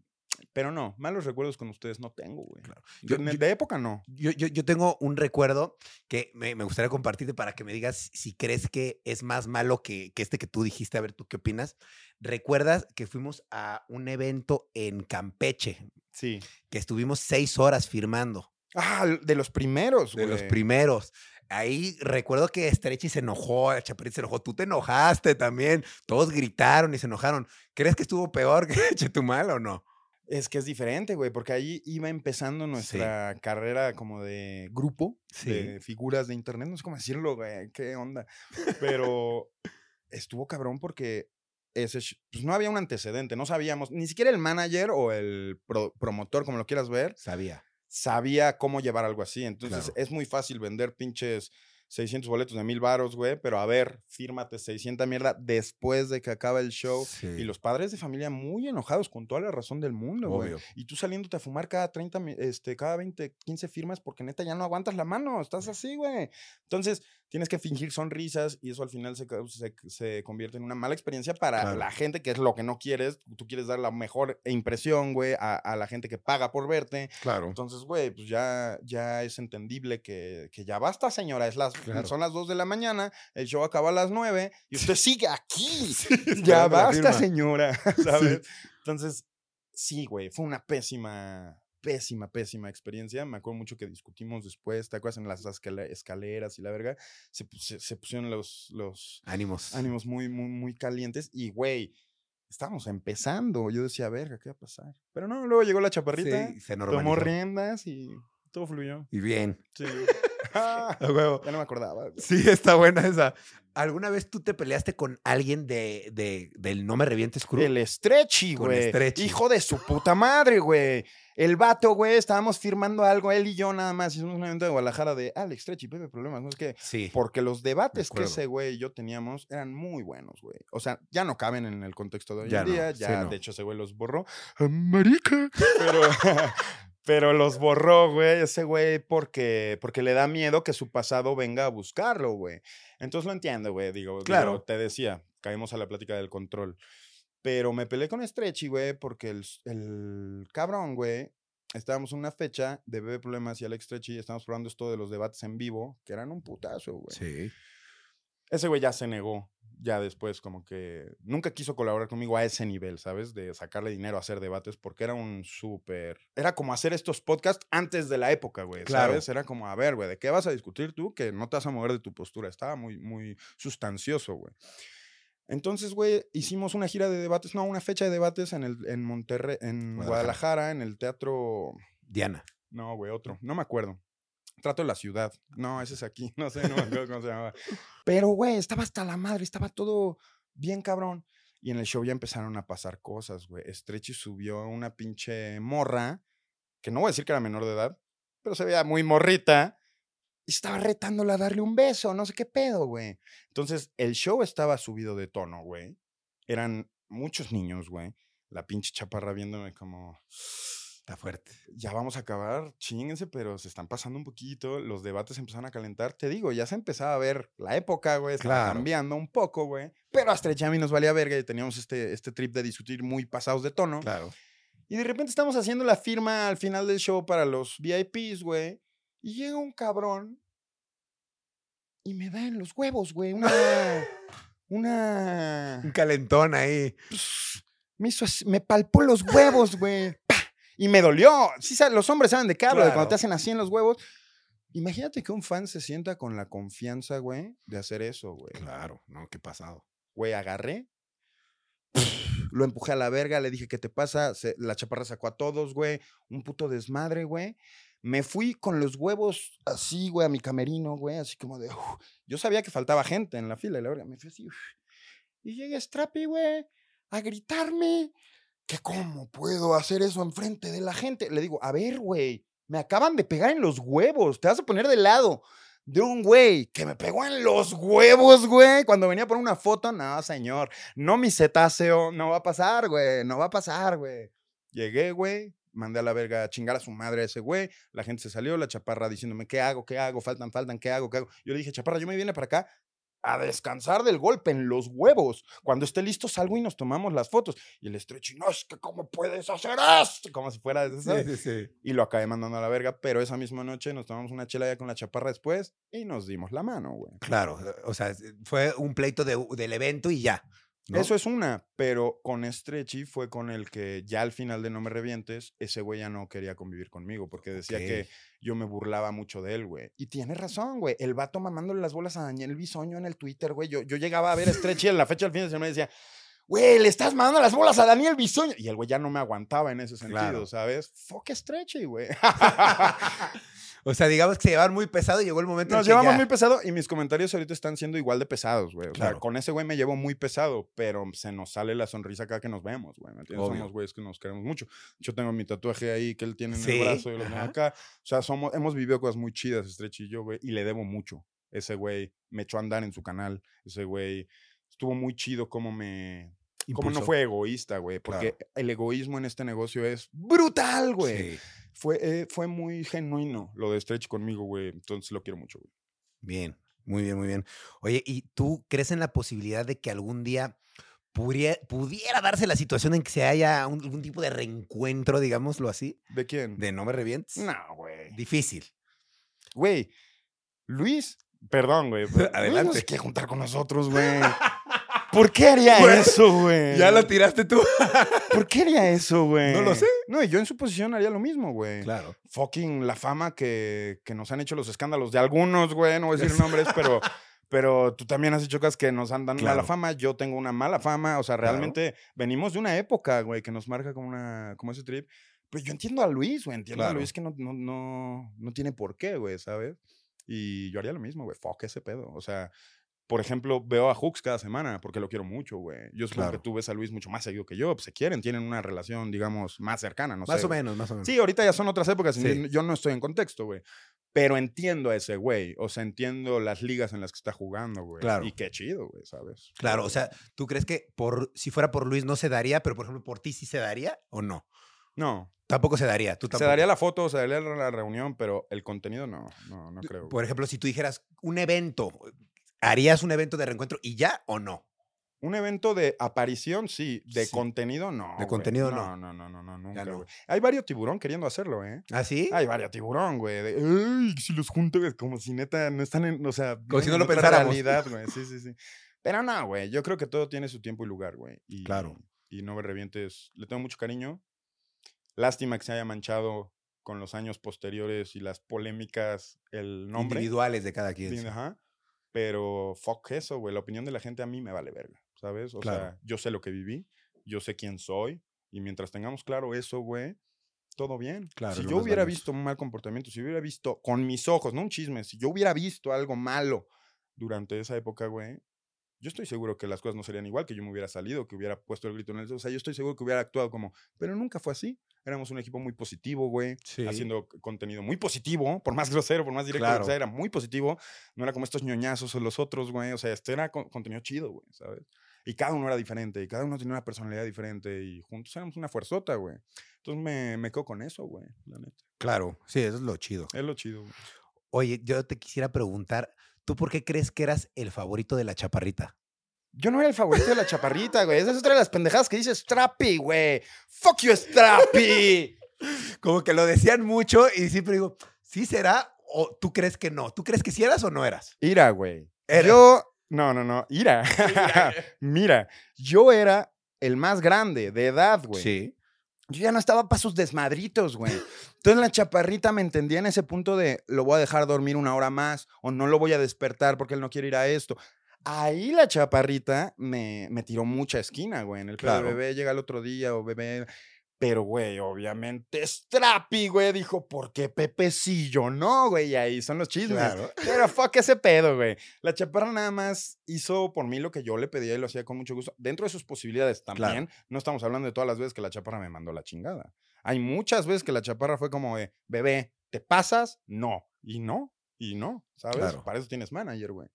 pero no, malos recuerdos con ustedes no tengo, güey. Claro. De, Yo- de época no. Yo, yo, yo tengo un recuerdo que me, me gustaría compartirte para que me digas si crees que es más malo que, que este que tú dijiste. A ver, ¿tú qué opinas? ¿Recuerdas que fuimos a un evento en Campeche? Sí. Que estuvimos seis horas firmando. Ah, de los primeros, De güey. los primeros. Ahí recuerdo que Stretchy se enojó, Chaparrito se enojó, tú te enojaste también, todos gritaron y se enojaron. ¿Crees que estuvo peor que Chetumal o no? Es que es diferente, güey, porque ahí iba empezando nuestra carrera como de grupo, Sí. de figuras de internet, no sé cómo decirlo, güey, qué onda. Pero estuvo cabrón porque ese, pues no había un antecedente, no sabíamos, ni siquiera el manager o el pro- promotor, como lo quieras ver, Sabía. Sabía cómo llevar algo así. Entonces Claro. es muy fácil vender pinches 600 boletos de mil varos, güey, pero a ver, fírmate 600 mierda después de que acaba el show. Sí. Y los padres de familia muy enojados, con toda la razón del mundo, güey. Y tú saliéndote a fumar cada 30, mi- este, cada 20, 15 firmas porque neta ya no aguantas la mano, estás así, güey. Entonces, tienes que fingir sonrisas y eso al final se, se, se convierte en una mala experiencia para Claro. la gente, que es lo que no quieres. Tú quieres dar la mejor impresión, güey, a, a la gente que paga por verte. Claro. Entonces, güey, pues ya, ya es entendible que, que ya basta, señora. Es las, Claro. Son las 2 de la mañana, el show acaba a las 9 y usted sigue aquí. ya basta, señora. ¿Sabes? Entonces, sí, güey, fue una pésima, pésima, pésima experiencia. Me acuerdo mucho que discutimos después, ¿te acuerdas? En las escaleras y la verga, se, pus- se, se pusieron los, los Ánimos. ánimos muy, muy, muy calientes y, güey, estábamos empezando. Yo decía, verga, ¿qué va a pasar? Pero no, luego llegó la chaparrita, Sí, se tomó riendas y todo fluyó. Y bien. Sí. Ah, huevo. ya no me acordaba. güey. Sí, está buena esa. ¿Alguna vez tú te peleaste con alguien de, de, del No Me Revientes Crew? El Stretchy, Con güey. Stretchy. Hijo de su puta madre, güey. El vato, güey, estábamos firmando algo, él y yo nada más. Hicimos un evento de Guadalajara de Alex Stretchy, Pepe Problemas, no es que. Sí. Porque los debates que ese güey y yo teníamos eran muy buenos, güey. O sea, ya no caben en el contexto de hoy Ya en no, día. sí, Ya, no. de hecho, ese güey los borró. ¡Ah, Marica. Pero, pero los borró, güey, ese güey, porque, porque le da miedo que su pasado venga a buscarlo, güey. Entonces lo entiendo, güey. Digo, digo, Claro. te decía, caímos a la plática del control. Pero me peleé con Stretchy, güey, porque el, el cabrón, güey, estábamos en una fecha de Bebé Problemas y Alex Stretchy, estábamos probando esto de los debates en vivo, que eran un putazo, güey. Sí. Ese güey ya se negó, ya después, como que nunca quiso colaborar conmigo a ese nivel, ¿sabes? De sacarle dinero a hacer debates, porque era un súper. Era como hacer estos podcasts antes de la época, güey, Claro. ¿sabes? Era como, a ver, güey, ¿de qué vas a discutir tú? Que no te vas a mover de tu postura. Estaba muy, muy sustancioso, güey. Entonces, güey, hicimos una gira de debates, no, una fecha de debates en, el, en Monterrey, en Guadalajara. Guadalajara, en el teatro. Diana. No, güey, otro. No me acuerdo. Trato la ciudad. No, ese es aquí. No sé, no me acuerdo cómo se llamaba. Pero, güey, estaba hasta la madre. Estaba todo bien cabrón. Y en el show ya empezaron a pasar cosas, güey. Stretchy subió una pinche morra, que no voy a decir que era menor de edad, pero se veía muy morrita. Y estaba retándola a darle un beso, no sé qué pedo, güey. Entonces, el show estaba subido de tono, güey. Eran muchos niños, güey. La pinche chaparra viéndome como Está fuerte. ya vamos a acabar, chinguense, pero se están pasando un poquito, los debates empezaron a calentar. Te digo, ya se empezaba a ver la época, güey, estaba Claro. cambiando un poco, güey. Pero a Stretch y a mí nos valía verga y teníamos este, este trip de discutir muy pasados de tono. Claro. Y de repente estamos haciendo la firma al final del show para los VIPs, güey. Y llega un cabrón y me da en los huevos, güey, una... una... Un calentón ahí. pues, me hizo así, me palpó los huevos, güey. Y me dolió. Sí, los hombres saben de qué hablo, de cuando Claro. te hacen así en los huevos. Imagínate que un fan se sienta con la confianza, güey, de hacer eso, güey. Claro, no, qué pasado. Güey, agarré. Lo empujé a la verga, le dije, ¿qué te pasa? Se- la chaparra sacó a todos, güey. Un puto desmadre, güey. Me fui con los huevos así, güey, a mi camerino, güey, así como de. uf. Yo sabía que faltaba gente en la fila y la verga. Me fui así. uf. Y llega Strappy, güey, a gritarme cómo puedo hacer eso enfrente de la gente. Le digo, a ver, güey, me acaban de pegar en los huevos. Te vas a poner de lado de un güey que me pegó en los huevos, güey, cuando venía por una foto. No, señor, no mi cetáceo, no va a pasar, güey, no va a pasar, güey. Llegué, güey, mandé a la verga a chingar a su madre a ese güey. La gente se salió, la chaparra diciéndome, ¿qué hago? ¿Qué hago? Faltan, faltan, ¿qué hago? ¿Qué hago? Yo le dije, chaparra, yo me vine para acá a descansar del golpe en los huevos. Cuando esté listo salgo y nos tomamos las fotos. Y el estrecho, no, es que cómo puedes hacer esto, como si fuera, ¿sabes? Sí, sí, sí. Y lo acabé mandando a la verga, pero esa misma noche nos tomamos una chela ya con la chaparra después y nos dimos la mano, güey. Claro, o sea, fue un pleito de- del evento y ya. ¿No? Eso es una, pero con Stretchy fue con el que ya al final de No Me Revientes, ese güey ya no quería convivir conmigo porque decía que yo me burlaba mucho de él, güey. Y tiene razón, güey. El vato mamándole las bolas a Daniel Bisoño en el Twitter, güey. Yo, yo llegaba a ver a Stretchy en la fecha del fin de semana y decía, güey, le estás mandando las bolas a Daniel Bisoño. Y el güey ya no me aguantaba en ese sentido, Claro. ¿sabes? Fuck Stretchy, güey. O sea, digamos que se llevaban muy pesado y llegó el momento en Nos llevamos ya- muy pesado y mis comentarios ahorita están siendo igual de pesados, güey. O sea, Claro. con ese güey me llevo muy pesado, pero se nos sale la sonrisa cada que nos vemos, güey. ¿me entiendes? Obvio. Somos güeyes que nos queremos mucho. Yo tengo mi tatuaje ahí que él tiene en Sí, el brazo y lo tengo acá. O sea, somos, hemos vivido cosas muy chidas, Stretch y yo, güey, y le debo mucho. Ese güey me echó a andar en su canal. Ese güey estuvo muy chido como me... Como no fue egoísta, güey. Porque Claro. el egoísmo en este negocio es brutal, güey. Sí. Fue, eh, fue muy genuino lo de Stretch conmigo, güey. Entonces lo quiero mucho, güey. Bien, muy bien, muy bien. Oye, ¿y tú crees en la posibilidad de que algún día pudiera, pudiera darse la situación en que se haya un- algún tipo de reencuentro, digámoslo así, ¿De quién? de no me revientes? No, güey. Difícil. Güey, Luis, perdón, güey. pero Luis no Adelante. se quiere juntar con nosotros, güey. ¿Por qué haría Güey, eso, güey? tiraste tú. ¿Por qué haría eso, güey? No lo sé. No, y yo en su posición haría lo mismo, güey. Claro. Fucking la fama que, que nos han hecho los escándalos de algunos, güey. No voy a decir nombres, pero, pero tú también has dicho cosas que nos han dado Claro. mala fama. Yo tengo una mala fama. O sea, Claro. realmente venimos de una época, güey, que nos marca como, una, como ese trip. Pero yo entiendo a Luis, güey. Entiendo a Claro. Luis que no, no, no, no tiene por qué, güey, ¿sabes? Y yo haría lo mismo, güey. Fuck ese pedo. O sea, por ejemplo, veo a Hooks cada semana porque lo quiero mucho, güey. Yo supongo Claro. que tú ves a Luis mucho más seguido que yo. Pues se quieren, tienen una relación, digamos, más cercana, no más sé. o menos, más o menos. Sí, ahorita ya son otras épocas Sí. yo no estoy en contexto, güey. Pero entiendo a ese güey. O sea, entiendo las ligas en las que está jugando, güey. Claro. Y qué chido, güey, ¿sabes? Claro, o sea, ¿tú crees que por si fuera por Luis no se daría, pero por ejemplo por ti sí se daría o no? No. Tampoco se daría, tú tampoco. Se daría la foto, se daría la reunión, pero el contenido no. No, no creo. Por ejemplo, si tú dijeras un evento, ¿harías un evento de reencuentro y ya o no? Un evento de aparición, sí. De Sí. contenido, no. De güey. contenido, no. No, no, no, no, nunca, no. güey. Hay varios tiburón queriendo hacerlo, ¿eh? ¿Ah, sí? Hay varios tiburón, güey. de, "Ay, si los junto, güey", como si neta no están en, o sea, Como si no lo pensáramos. realidad, güey. Sí, sí, sí. Pero no, güey. Yo creo que todo tiene su tiempo y lugar, güey. Y, Claro. Y no me revientes. Le tengo mucho cariño. Lástima que se haya manchado con los años posteriores y las polémicas el nombre. Individuales de cada quien. Sí. ajá. Pero fuck eso, güey. La opinión de la gente a mí me vale verga, ¿sabes? O Claro. sea, yo sé lo que viví, yo sé quién soy, y mientras tengamos claro eso, güey, todo bien. Claro, si yo hubiera visto un mal comportamiento, si hubiera visto con mis ojos, no un chisme, si yo hubiera visto algo malo durante esa época, güey, yo estoy seguro que las cosas no serían igual, que yo me hubiera salido, que hubiera puesto el grito en el. O sea, yo estoy seguro que hubiera actuado como, pero nunca fue así. Éramos un equipo muy positivo, güey Sí. haciendo contenido muy positivo, por más grosero, por más directo, que Claro. sea, era muy positivo. No era como estos ñoñazos o los otros, güey. O sea, este era con- contenido chido, güey, ¿sabes? Y cada uno era diferente, y cada uno tenía una personalidad diferente, y juntos éramos una fuerzota, güey. Entonces me, me quedo con eso, güey, la neta. Claro, sí, eso es lo chido. Es lo chido, güey. Oye, yo te quisiera preguntar, ¿tú por qué crees que eras el favorito de la chaparrita? Yo no era el favorito de la chaparrita, güey. Esa es otra de las pendejadas que dice Strappy, güey. Fuck you, Strappy. Como que lo decían mucho y siempre digo, ¿sí será o tú crees que no? ¿Tú crees que sí eras o no eras? Ira, güey. Yo. No, no, no. Ira. Mira, yo era el más grande de edad, güey. Sí. Yo ya no estaba para sus desmadritos, güey. Entonces la chaparrita me entendía en ese punto de lo voy a dejar dormir una hora más o no lo voy a despertar porque él no quiere ir a esto. Ahí la chaparrita me, me tiró mucha esquina, güey. En el Claro. bebé llega el otro día o bebé. Pero, güey, obviamente Strappy, güey, dijo, ¿por qué Pepecillo? No, güey, y ahí son los chismes. Claro. Pero fuck ese pedo, güey. La chaparra nada más hizo por mí lo que yo le pedía y lo hacía con mucho gusto. Dentro de sus posibilidades también. No estamos hablando de todas las veces que la chaparra me mandó la chingada. Hay muchas veces que la chaparra fue como de, bebé, ¿te pasas? No. Y no. Y no, ¿sabes? Claro. Para eso tienes manager, güey.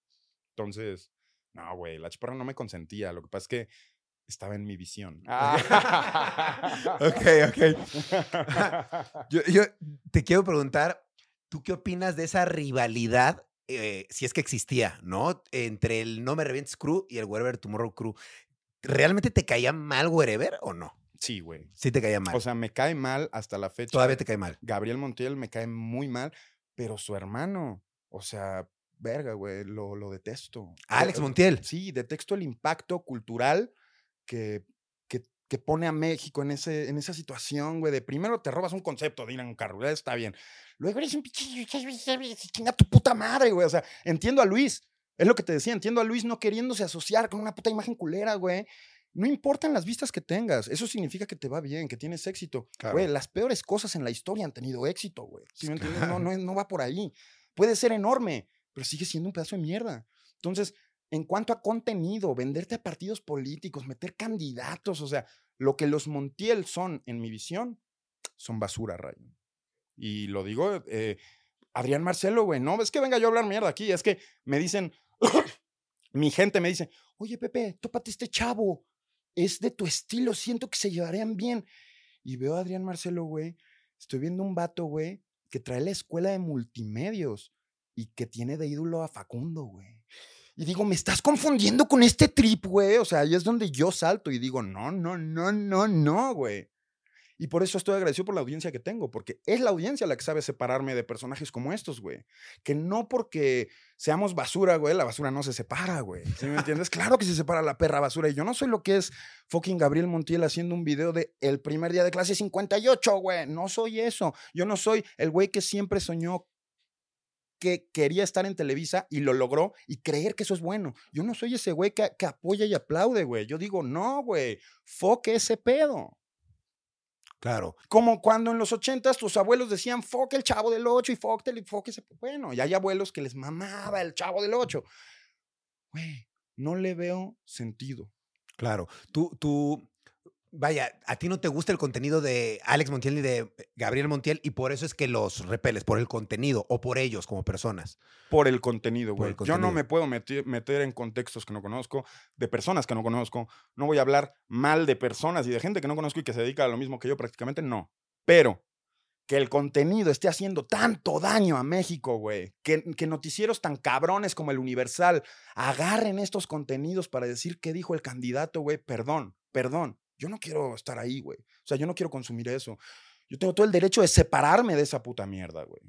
Entonces, no, güey, la chaparra no me consentía. Lo que pasa es que estaba en mi visión. Ok, ok. Yo, yo te quiero preguntar, ¿tú qué opinas de esa rivalidad, eh, si es que existía, ¿no? Entre el No Me Revientes Crew y el Wherever Tomorrow Crew. ¿Realmente te caía mal Wherever o no? Sí, güey. Sí te caía mal. O sea, me cae mal hasta la fecha. Todavía te cae mal. Gabriel Montiel me cae muy mal, pero su hermano, o sea, verga, güey, lo, lo detesto. Alex Eh, Montiel. Sí, detesto el impacto cultural que, que, que pone a México en, ese, en esa situación, güey, de primero te robas un concepto carro, ya está bien. Luego eres un pinche, chinga tu puta madre, güey. O sea, entiendo a Luis. Es lo que te decía, entiendo a Luis no queriéndose asociar con una puta imagen culera, güey. No importan las vistas que tengas, eso significa que te va bien, que tienes éxito. Claro. Güey, las peores cosas en la historia han tenido éxito, güey. No, no, no va por ahí. Puede ser enorme, pero sigue siendo un pedazo de mierda. Entonces, en cuanto a contenido, venderte a partidos políticos, meter candidatos, o sea, lo que los Montiel son, en mi visión, son basura, Rayo. Y lo digo, eh, Adrián Marcelo, güey. No, es que venga yo a hablar mierda aquí. Es que me dicen, mi gente me dice, oye, Pepe, tópate este chavo. Es de tu estilo, siento que se llevarían bien. Y veo a Adrián Marcelo, güey. Estoy viendo un vato, güey, que trae la escuela de multimedios y que tiene de ídolo a Facundo, güey. Y digo, me estás confundiendo con este trip, güey. O sea, ahí es donde yo salto y digo, no, no, no, no, no, güey. Y por eso estoy agradecido por la audiencia que tengo, porque es la audiencia la que sabe separarme de personajes como estos, güey. Que no porque seamos basura, güey, la basura no se separa, güey. ¿Sí me entiendes? claro que se separa la perra basura. Y yo no soy lo que es fucking Gabriel Montiel haciendo un video de el primer día de clase 58, güey. No soy eso. Yo no soy el güey que siempre soñó que quería estar en Televisa y lo logró y creer que eso es bueno. Yo no soy ese güey que, que apoya y aplaude, güey. Yo digo, no, güey, foque ese pedo. Claro. Como cuando en los ochentas tus abuelos decían, foque el chavo del 8 y foque el foque ese. Bueno, y hay abuelos que les mamaba el chavo del 8. Güey, no le veo sentido. Claro. Tú, tú, vaya, a ti no te gusta el contenido de Alex Montiel ni de Gabriel Montiel y por eso es que los repeles, por el contenido o por ellos como personas. Por el contenido, güey. Yo no me puedo meter, meter en contextos que no conozco, de personas que no conozco. No voy a hablar mal de personas y de gente que no conozco y que se dedica a lo mismo que yo prácticamente, no. Pero que el contenido esté haciendo tanto daño a México, güey. Que, que noticieros tan cabrones como el Universal agarren estos contenidos para decir qué dijo el candidato, güey. Perdón, perdón. Yo no quiero estar ahí, güey. O sea, yo no quiero consumir eso. Yo tengo todo el derecho de separarme de esa puta mierda, güey.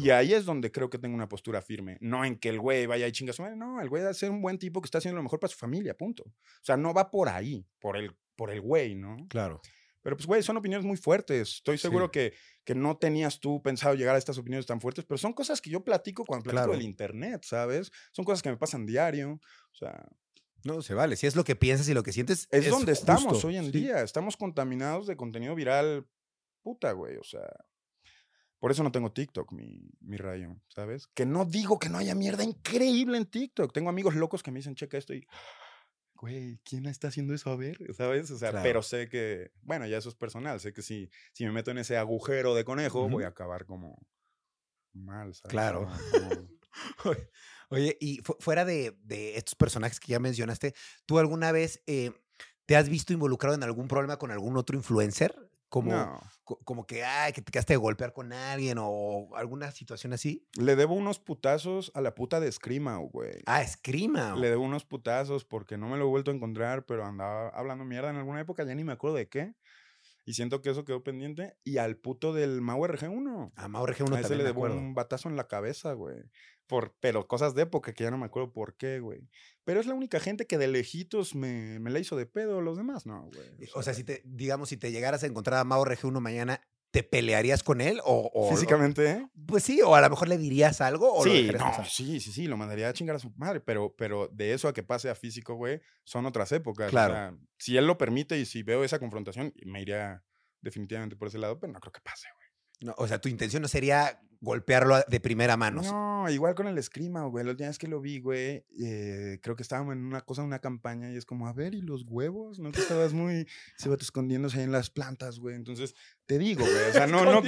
Y ahí es donde creo que tengo una postura firme. No en que el güey vaya y chinga a su madre. No, el güey debe ser un buen tipo que está haciendo lo mejor para su familia, punto. O sea, no va por ahí, por el, por el güey, ¿no? Claro. Pero pues, güey, son opiniones muy fuertes. Estoy seguro Sí. que, que no tenías tú pensado llegar a estas opiniones tan fuertes, pero son cosas que yo platico cuando platico Claro. del internet, ¿sabes? Son cosas que me pasan diario. O sea, No, se vale. Si es lo que piensas y lo que sientes. es, donde estamos hoy en sí. día. Estamos contaminados de contenido viral. Puta, güey. O sea, por eso no tengo TikTok, mi, mi rayo, ¿sabes? Que no digo que no haya mierda increíble en TikTok. Tengo amigos locos que me dicen, checa esto y. Güey, ¿quién está haciendo eso? A ver, ¿sabes? O sea, Claro. pero sé que, bueno, ya eso es personal. Sé que si, si me meto en ese agujero de conejo, voy a acabar como mal, ¿sabes? Claro. Como- como- Oye, y fu- fuera de, de estos personajes que ya mencionaste, ¿tú alguna vez eh, te has visto involucrado en algún problema con algún otro influencer? Como, no. co- como que, ay, que te quedaste de golpear con alguien o alguna situación así. Le debo unos putazos a la puta de Screamo, güey. Ah, escrima. Le debo unos putazos porque no me lo he vuelto a encontrar, pero andaba hablando mierda en alguna época, ya ni me acuerdo de qué. Y siento que eso quedó pendiente. Y al puto del Mau RG1. A Mau RG1 A ese le debo un batazo en la cabeza, güey. Por, pero cosas de época que ya no me acuerdo por qué, güey. Pero es la única gente que de lejitos me, me la hizo de pedo. Los demás no, güey. Eh, O sea, si te, digamos, si te llegaras a encontrar a Mau RG1 mañana, ¿te pelearías con él? O, o- Físicamente, ¿eh? Pues sí, o a lo mejor le dirías algo o lo Sí, dejarías no, pasar? sí, sí, sí, lo mandaría a chingar a su madre, pero, pero de eso a que pase a físico, güey, son otras épocas. o Claro. sea, si él lo permite y si veo esa confrontación, me iría definitivamente por ese lado, pero no creo que pase, güey. No, o sea, tu intención no sería golpearlo de primera mano. No, igual con el escrima, güey. Última vez que lo vi, güey, eh, creo que estábamos en una cosa, una campaña, y es como, a ver, ¿y los huevos? ¿No? Que estabas muy, se va escondiéndose ahí en las plantas, güey. Entonces, te digo, güey, o sea, no, no,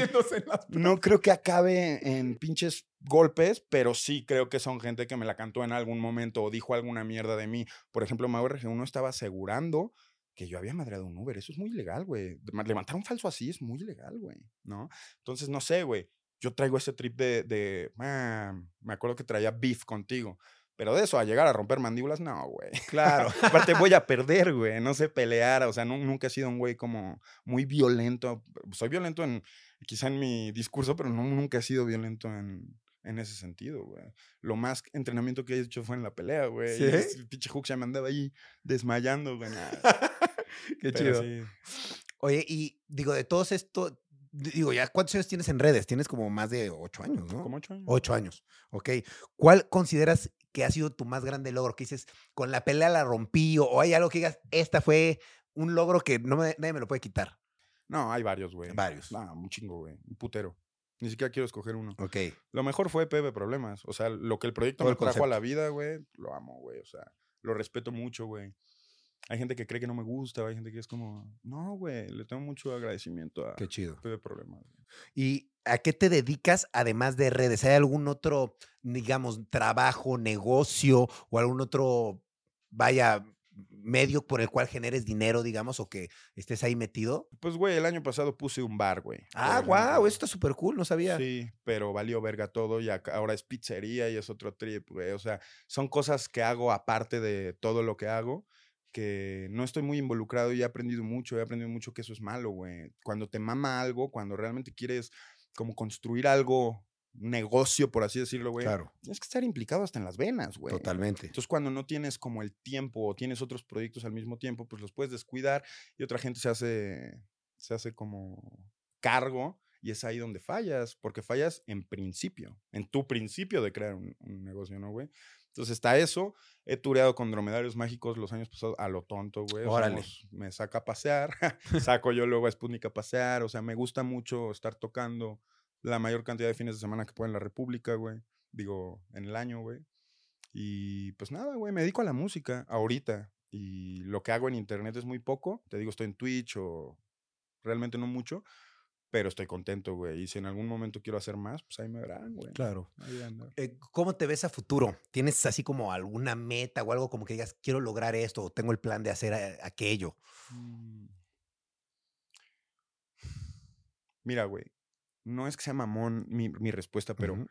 no creo que acabe en pinches golpes, pero sí creo que son gente que me la cantó en algún momento o dijo alguna mierda de mí. Por ejemplo, Mau RG1 estaba asegurando que yo había madreado un Uber. Eso es muy ilegal, güey. Levantar un falso así es muy ilegal, güey, ¿no? Entonces, no sé, güey. Yo traigo ese trip de, de me acuerdo que traía beef contigo. Pero de eso, a llegar a romper mandíbulas, no, güey. Claro. Aparte voy a perder, güey. No sé pelear. O sea, nu- nunca he sido un güey como muy violento. Soy violento en, quizá en mi discurso, pero no, nunca he sido violento en, en ese sentido, güey. Lo más entrenamiento que he hecho fue en la pelea, güey. ¿Sí? Ese pinche Hook ya me andaba ahí desmayando, güey. Qué pero chido. sí. Oye, y digo, de todos esto, digo, ya, ¿cuántos años tienes en redes? Tienes como más de ocho años, ¿no? ¿Como ocho años? Ocho años, ok. ¿Cuál consideras que ha sido tu más grande logro? Que dices, con la pelea la rompí, o, o hay algo que digas, esta fue un logro que no me- nadie me lo puede quitar. No, hay varios, güey. Varios. No, un chingo, güey. Un putero. Ni siquiera quiero escoger uno. Ok. Lo mejor fue Pepe Problemas. O sea, lo que el proyecto Todo me el trajo a la vida, güey, lo amo, güey. O sea, lo respeto mucho, güey. Hay gente que cree que no me gusta, hay gente que es como, no, güey, le tengo mucho agradecimiento a Qué chido. Pepe Problemas. güey. ¿Y a qué te dedicas además de redes? ¿Hay algún otro, digamos, trabajo, negocio o algún otro, vaya, medio por el cual generes dinero, digamos, o que estés ahí metido? Pues, güey, el año pasado puse un bar, güey. Ah, wow, esto está súper cool, no sabía. Sí, pero valió verga todo y acá- ahora es pizzería y es otro trip, güey. O sea, son cosas que hago aparte de todo lo que hago, que no estoy muy involucrado y he aprendido mucho, he aprendido mucho que eso es malo, güey. Cuando te mama algo, cuando realmente quieres como construir algo, negocio, por así decirlo, güey, Claro, tienes que estar implicado hasta en las venas, güey. totalmente. Entonces, cuando no tienes como el tiempo o tienes otros proyectos al mismo tiempo, pues los puedes descuidar y otra gente se hace, se hace como cargo y es ahí donde fallas, porque fallas en principio, en tu principio de crear un, un negocio, ¿no, güey? Entonces está eso. He tureado con dromedarios mágicos los años pasados a lo tonto, güey. O sea, Órale. me saca a pasear, saco yo luego a Sputnik a pasear. O sea, me gusta mucho estar tocando la mayor cantidad de fines de semana que pueda en la República, güey. Digo, en el año, güey. Y pues nada, güey, me dedico a la música ahorita. Y lo que hago en internet es muy poco. Te digo, estoy en Twitch o realmente no mucho. Pero estoy contento, güey. Y si en algún momento quiero hacer más, pues ahí me verán, güey. Claro. Ahí. Eh, ¿Cómo te ves a futuro? ¿Tienes así como alguna meta o algo como que digas, quiero lograr esto o tengo el plan de hacer eh, aquello? Mm. Mira, güey. No es que sea mamón mi, mi respuesta, pero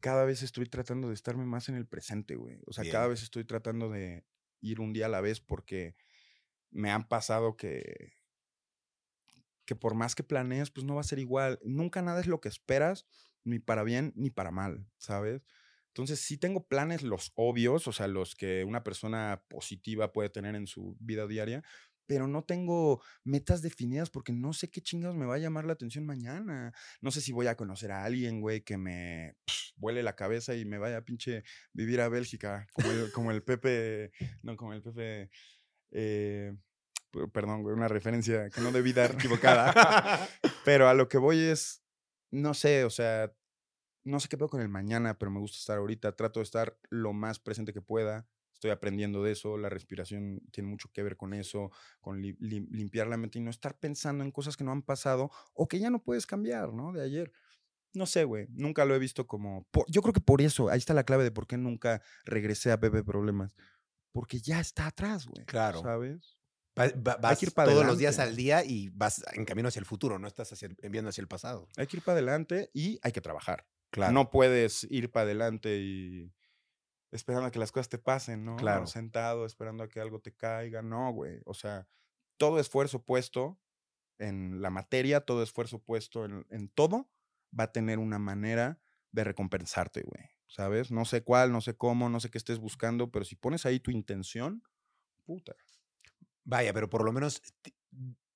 cada vez estoy tratando de estarme más en el presente, güey. O sea, cada vez estoy tratando de ir un día a la vez porque me han pasado que que por más que planees, pues no va a ser igual. Nunca nada es lo que esperas, ni para bien ni para mal, ¿sabes? Entonces, sí tengo planes los obvios, o sea, los que una persona positiva puede tener en su vida diaria, pero no tengo metas definidas porque no sé qué chingados me va a llamar la atención mañana. No sé si voy a conocer a alguien, güey, que me pf, vuele la cabeza y me vaya a pinche vivir a Bélgica, como el, como el Pepe, no, como el Pepe, eh, perdón, una referencia que no debí dar equivocada. pero a lo que voy es, no sé, o sea, no sé qué pedo con el mañana, pero me gusta estar ahorita. Trato de estar lo más presente que pueda. Estoy aprendiendo de eso. La respiración tiene mucho que ver con eso, con li- lim- limpiar la mente y no estar pensando en cosas que no han pasado o que ya no puedes cambiar, ¿no? De ayer. No sé, güey. Nunca lo he visto como. por- yo creo que por eso, ahí está la clave de por qué nunca regresé a Pepe Problemas. Porque ya está atrás, güey. Claro. ¿Sabes? Va- va- vas que ir todos los días adelante. al día y vas en camino hacia el futuro, no estás hacia- viendo hacia el pasado. Hay que ir para adelante y hay que trabajar. Claro. No puedes ir para adelante y esperando a que las cosas te pasen, ¿no? Claro. Sentado, esperando a que algo te caiga. No, güey. O sea, todo esfuerzo puesto en la materia, todo esfuerzo puesto en, en todo, va a tener una manera de recompensarte, güey. ¿Sabes? No sé cuál, no sé cómo, no sé qué estés buscando, pero si pones ahí tu intención, puta. Vaya, pero por lo menos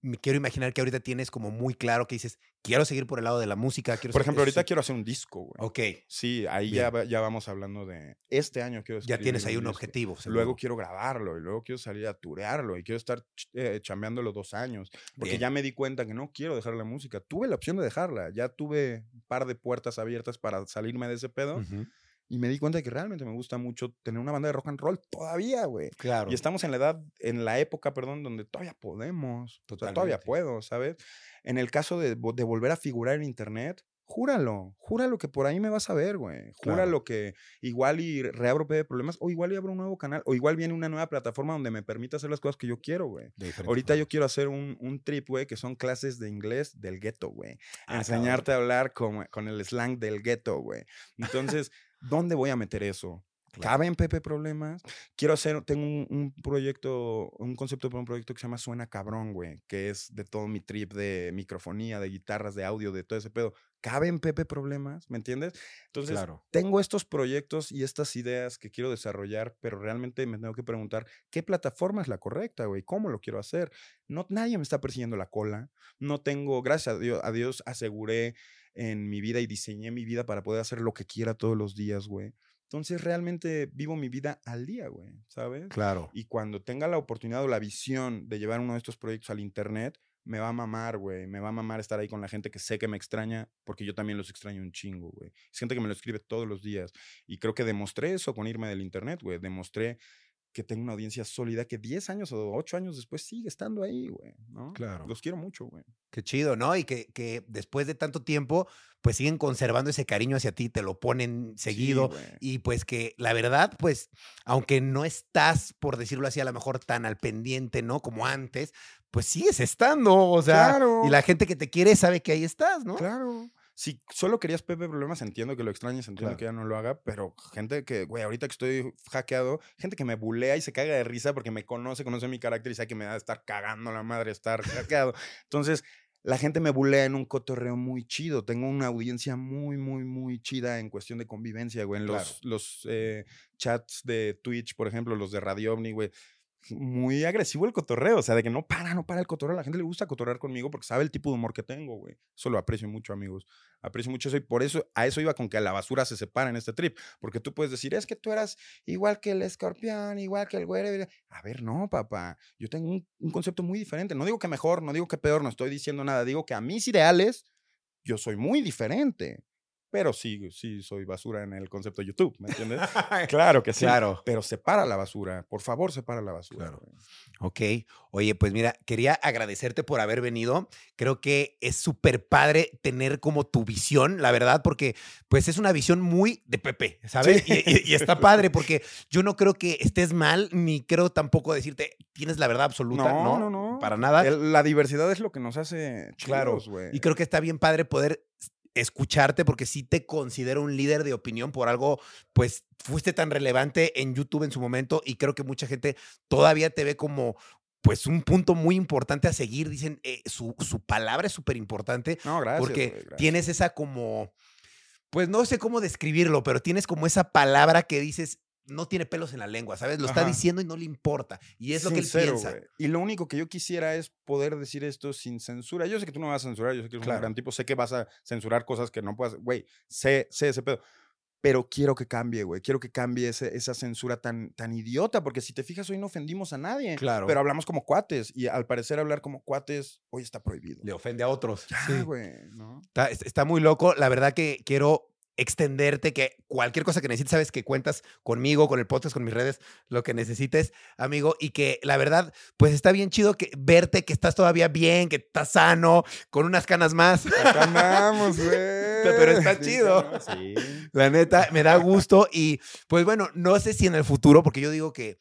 me quiero imaginar que ahorita tienes como muy claro que dices, quiero seguir por el lado de la música. Quiero Por ejemplo, ahorita quiero hacer un disco, güey. Ok, Sí, ahí ya, Bien. ya vamos hablando de este año quiero ya tienes ahí un disco. objetivo. Luego seguro. quiero grabarlo y luego quiero salir a turearlo y quiero estar eh, chambeándolo dos años. Porque Bien. ya me di cuenta que no quiero dejar la música. Tuve la opción de dejarla. Ya tuve un par de puertas abiertas para salirme de ese pedo. Ujú, Y me di cuenta de que realmente me gusta mucho tener una banda de rock and roll todavía, güey. Claro. Y estamos en la edad, en la época, perdón, donde todavía podemos. Sea, todavía Totalmente. puedo, ¿sabes? En el caso de, de volver a figurar en internet, júralo. Júralo que por ahí me vas a ver, güey. Júralo que igual y reabro P de problemas, o igual y abro un nuevo canal, o igual viene una nueva plataforma donde me permita hacer las cosas que yo quiero, güey. Ahorita yo quiero hacer un, un trip, güey, que son clases de inglés del gueto, güey. Ah, Enseñarte a hablar con, con el slang del gueto, güey. Entonces, ¿dónde voy a meter eso? Claro. ¿Cabe en Pepe Problemas? Quiero hacer, tengo un, un proyecto, un concepto para un proyecto que se llama Suena Cabrón, güey, que es de todo mi trip de microfonía, de guitarras, de audio, de todo ese pedo. ¿Cabe en Pepe Problemas? ¿Me entiendes? Entonces, Claro. tengo estos proyectos y estas ideas que quiero desarrollar, pero realmente me tengo que preguntar qué plataforma es la correcta, güey, cómo lo quiero hacer. No, nadie me está persiguiendo la cola. No tengo, gracias a Dios, a Dios aseguré en mi vida y diseñé mi vida para poder hacer lo que quiera todos los días, güey. Entonces realmente vivo mi vida al día, güey, ¿sabes? Claro. Y cuando tenga la oportunidad o la visión de llevar uno de estos proyectos al internet, me va a mamar, güey. Me va a mamar estar ahí con la gente que sé que me extraña, porque yo también los extraño un chingo, güey. Es gente que me lo escribe todos los días. Y creo que demostré eso con irme del internet, güey. Demostré que tengo una audiencia sólida que 10 años o 8 años después sigue estando ahí, güey, ¿no? Claro. Los quiero mucho, güey. Qué chido, ¿no? Y que, que después de tanto tiempo, pues siguen conservando ese cariño hacia ti, te lo ponen seguido. y pues que la verdad, pues, aunque no estás, por decirlo así, a lo mejor tan al pendiente, ¿no? Como antes, pues sigues estando, o sea, Claro. y la gente que te quiere sabe que ahí estás, ¿no? Claro. Si solo querías Pepe Problemas, entiendo que lo extrañes, entiendo Claro. que ya no lo haga, pero gente que, güey, ahorita que estoy hackeado, gente que me bulea y se caga de risa porque me conoce, conoce mi carácter y sabe que me da de estar cagando la madre estar hackeado. Entonces, la gente me bulea en un cotorreo muy chido. Tengo una audiencia muy, muy, muy chida en cuestión de convivencia, güey. En los, los eh, chats de Twitch, por ejemplo, los de Radio Omni, güey. Muy agresivo el cotorreo, o sea, de que no para, no para el cotorreo. La gente le gusta cotorrear conmigo porque sabe el tipo de humor que tengo, güey. Eso lo aprecio mucho, amigos. Aprecio mucho eso y por eso, a eso iba con que a la basura se separa en este trip. Porque tú puedes decir, es que tú eras igual que el escorpión, igual que el güero. A ver, no, papá. Yo tengo un, un concepto muy diferente. No digo que mejor, no digo que peor, no estoy diciendo nada. Digo que a mis ideales, yo soy muy diferente. Pero sí, sí, soy basura en el concepto de YouTube, ¿me entiendes? claro que sí. Claro. Pero separa la basura. Por favor, separa la basura. Claro. Ok, oye, pues mira, quería agradecerte por haber venido. Creo que es súper padre tener como tu visión, la verdad, porque pues es una visión muy de Pepe, ¿sabes? Sí. Y, y- y está padre porque yo no creo que estés mal, ni creo tampoco decirte, tienes la verdad absoluta, ¿no? No, no, no. Para nada. El- la diversidad es lo que nos hace Claro, chidos, güey. Y creo que está bien padre poder escucharte porque sí te considero un líder de opinión por algo, pues fuiste tan relevante en YouTube en su momento y creo que mucha gente todavía te ve como pues un punto muy importante a seguir. Dicen, eh, su, su palabra es súper importante No, gracias. porque gracias. tienes esa como, pues no sé cómo describirlo, pero tienes como esa palabra que dices, no tiene pelos en la lengua, ¿sabes? Lo está Ajá. diciendo y no le importa. Y es lo que él piensa. güey. Y lo único que yo quisiera es poder decir esto sin censura. Yo sé que tú no vas a censurar, yo sé que eres Claro. un gran tipo, sé que vas a censurar cosas que no puedas. Güey, sé, sé ese pedo. Pero quiero que cambie, güey. Quiero que cambie ese- esa censura tan, tan idiota, porque si te fijas, hoy no ofendimos a nadie. Claro. Pero hablamos como cuates. Y al parecer, hablar como cuates hoy está prohibido. Le ofende a otros. Ya, Sí. güey, ¿no? Está, es- está muy loco. La verdad que quiero extenderte, que cualquier cosa que necesites, sabes que cuentas conmigo, con el podcast, con mis redes, lo que necesites, amigo. Y que la verdad, pues está bien chido que verte que estás todavía bien, que estás sano, con unas canas más. Acá andamos, güey. Pero está Sí, chido. ¿no? Sí. La neta, me da gusto. Y pues bueno, no sé si en el futuro, porque yo digo que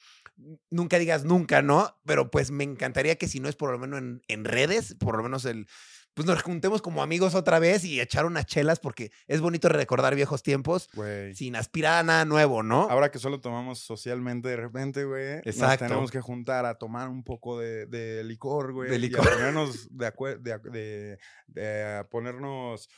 nunca digas nunca, ¿no? Pero pues me encantaría que si no es por lo menos en, en redes, por lo menos el, pues nos juntemos como amigos otra vez y echar unas chelas, porque es bonito recordar viejos tiempos Güey. sin aspirar a nada nuevo, ¿no? Ahora que solo tomamos socialmente de repente, güey. Nos tenemos que juntar a tomar un poco de, de licor, güey. De y a licor. ponernos de acuerdo, de, de- de a ponernos...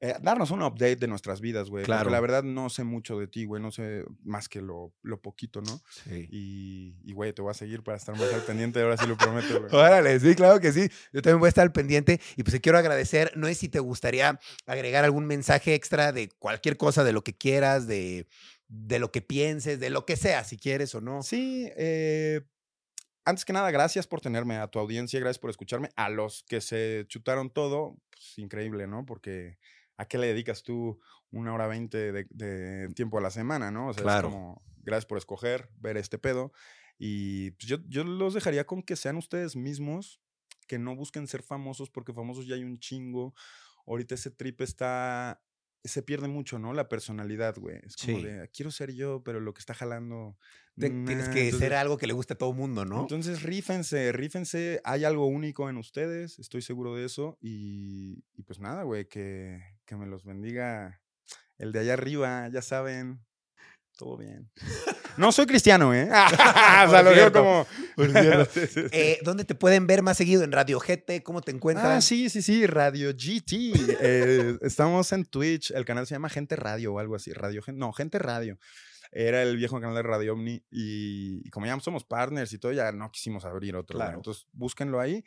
eh, darnos un update de nuestras vidas, güey. Claro. Porque la verdad no sé mucho de ti, güey. No sé más que lo, lo poquito, ¿no? Sí. Y, güey, te voy a seguir para estar más al pendiente. Ahora sí lo prometo, güey. Órale, sí, claro que sí. Yo también voy a estar al pendiente y pues te quiero agradecer. No sé si te gustaría agregar algún mensaje extra de cualquier cosa, de lo que quieras, de, de lo que pienses, de lo que sea, si quieres o no. Sí, eh, antes que nada, gracias por tenerme, a tu audiencia, gracias por escucharme. A los que se chutaron todo, pues, increíble, ¿no? Porque ¿a qué le dedicas tú una hora veinte de, de tiempo a la semana, ¿no? O sea, Claro. es como, gracias por escoger, ver este pedo. Y pues, yo, yo los dejaría con que sean ustedes mismos, que no busquen ser famosos, porque famosos ya hay un chingo. Ahorita ese trip está... Se pierde mucho, ¿no? La personalidad, güey. Es como Sí. de, quiero ser yo, pero lo que está jalando... Te- tienes nah". que Entonces- ser algo que le guste a todo mundo, ¿no? entonces, rífense, rífense. Hay algo único en ustedes, estoy seguro de eso. Y, y pues nada, güey, que, que me los bendiga el de allá arriba, ya saben. Todo bien. No soy cristiano, ¿eh? o sea, lo digo como. Eh, ¿Dónde te pueden ver más seguido? ¿En Radio GT? ¿Cómo te encuentran? Ah, sí, sí, sí, Radio GT. Eh, estamos en Twitch. El canal se llama Gente Radio o algo así. Radio, Gen- no, Gente Radio. Era el viejo canal de Radio Omni. Y, como ya somos partners y todo, ya no quisimos abrir otro. Claro. Entonces, búsquenlo ahí.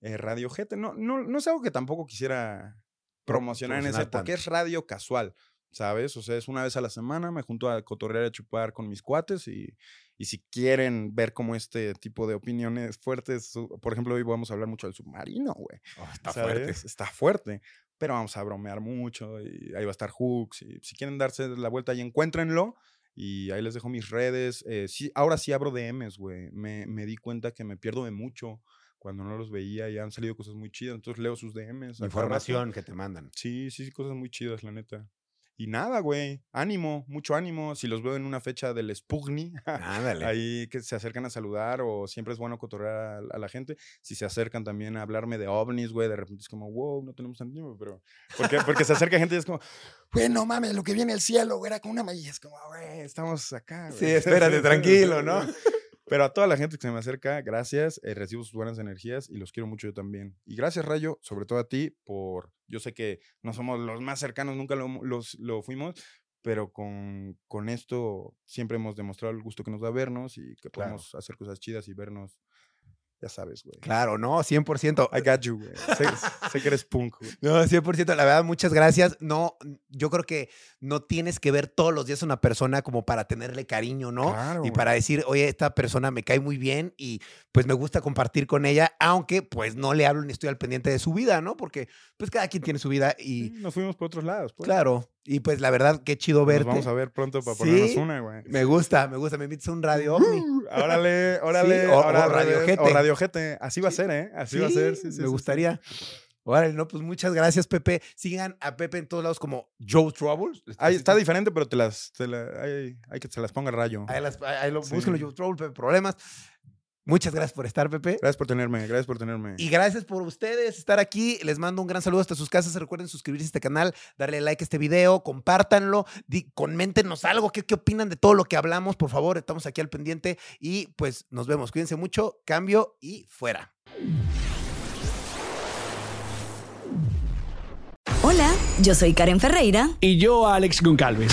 eh, radio GT. No, no, no es algo que tampoco quisiera promocionar en ese, promocionar porque es radio casual. ¿Sabes? O sea, es una vez a la semana, me junto a cotorrear y a chupar con mis cuates y, y si quieren ver como este tipo de opiniones fuertes, su- por ejemplo, hoy vamos a hablar mucho del submarino, güey. Oh, está ¿sabes? fuerte. Está fuerte. Pero vamos a bromear mucho y ahí va a estar Hooks. Y si quieren darse la vuelta y encuéntrenlo Y ahí les dejo mis redes. Eh, sí, ahora sí abro DMs, güey. Me, me di cuenta que me pierdo de mucho cuando no los veía y han salido cosas muy chidas. Entonces leo sus DMs. Información que te mandan. Sí, sí, cosas muy chidas, la neta. Y nada, güey. Ánimo, mucho ánimo. Si los veo en una fecha del Spugni, ahí que se acercan a saludar o siempre es bueno cotorrear a, a la gente. Si se acercan también a hablarme de ovnis, güey, de repente es como, wow, no tenemos tanto tiempo, pero... Porque, porque se acerca gente y es como, güey, no mames, lo que viene el cielo, güey, era con una magia. Es como, güey, estamos acá, güey. Sí, espérate, tranquilo, ¿no? Pero a toda la gente que se me acerca, gracias. eh, recibo sus buenas energías y los quiero mucho yo también. Y gracias, Rayo, sobre todo a ti, por. Yo sé que no somos los más cercanos, nunca lo, los, lo fuimos, pero con, con esto siempre hemos demostrado el gusto que nos da vernos y que Claro. podemos hacer cosas chidas y vernos. Ya sabes, güey. Claro, no, 100%. I got you, güey. Sé, sé que eres punk, güey. No, 100%, la verdad, muchas gracias. No, yo creo que no tienes que ver todos los días a una persona como para tenerle cariño, ¿no? Claro, y güey. para decir, oye, esta persona me cae muy bien y pues me gusta compartir con ella, aunque pues no le hablo ni estoy al pendiente de su vida, ¿no? Porque pues cada quien tiene su vida y Nos fuimos por otros lados, pues. claro, y pues la verdad, qué chido Nos verte. vamos a ver pronto para ponernos Sí, una, güey. Me gusta, me gusta, me invitas a un radio ovni. Uh, órale, órale. o- ahora o revés, Radiojete. O Radiojete. Así va a Sí, ser, ¿eh? Así va a ser. Sí, sí, me sí, sí. gustaría. Órale, no, pues muchas gracias, Pepe. Sigan a Pepe en todos lados como Joe Troubles. Ahí está diferente, pero te las, te la- hay, hay que se las ponga rayo. Ahí, las, ahí lo, Sí. búsquenlo, Joe Trouble, Pepe Problemas. Muchas gracias por estar, Pepe. Gracias por tenerme, gracias por tenerme. Y gracias por ustedes estar aquí. Les mando un gran saludo hasta sus casas. Recuerden suscribirse a este canal, darle like a este video, compártanlo, di, coméntenos algo. ¿qué, ¿Qué opinan de todo lo que hablamos? Por favor, estamos aquí al pendiente. Y pues nos vemos. Cuídense mucho. Cambio y fuera. Hola, yo soy Karen Ferreira. y yo Alex Goncalves.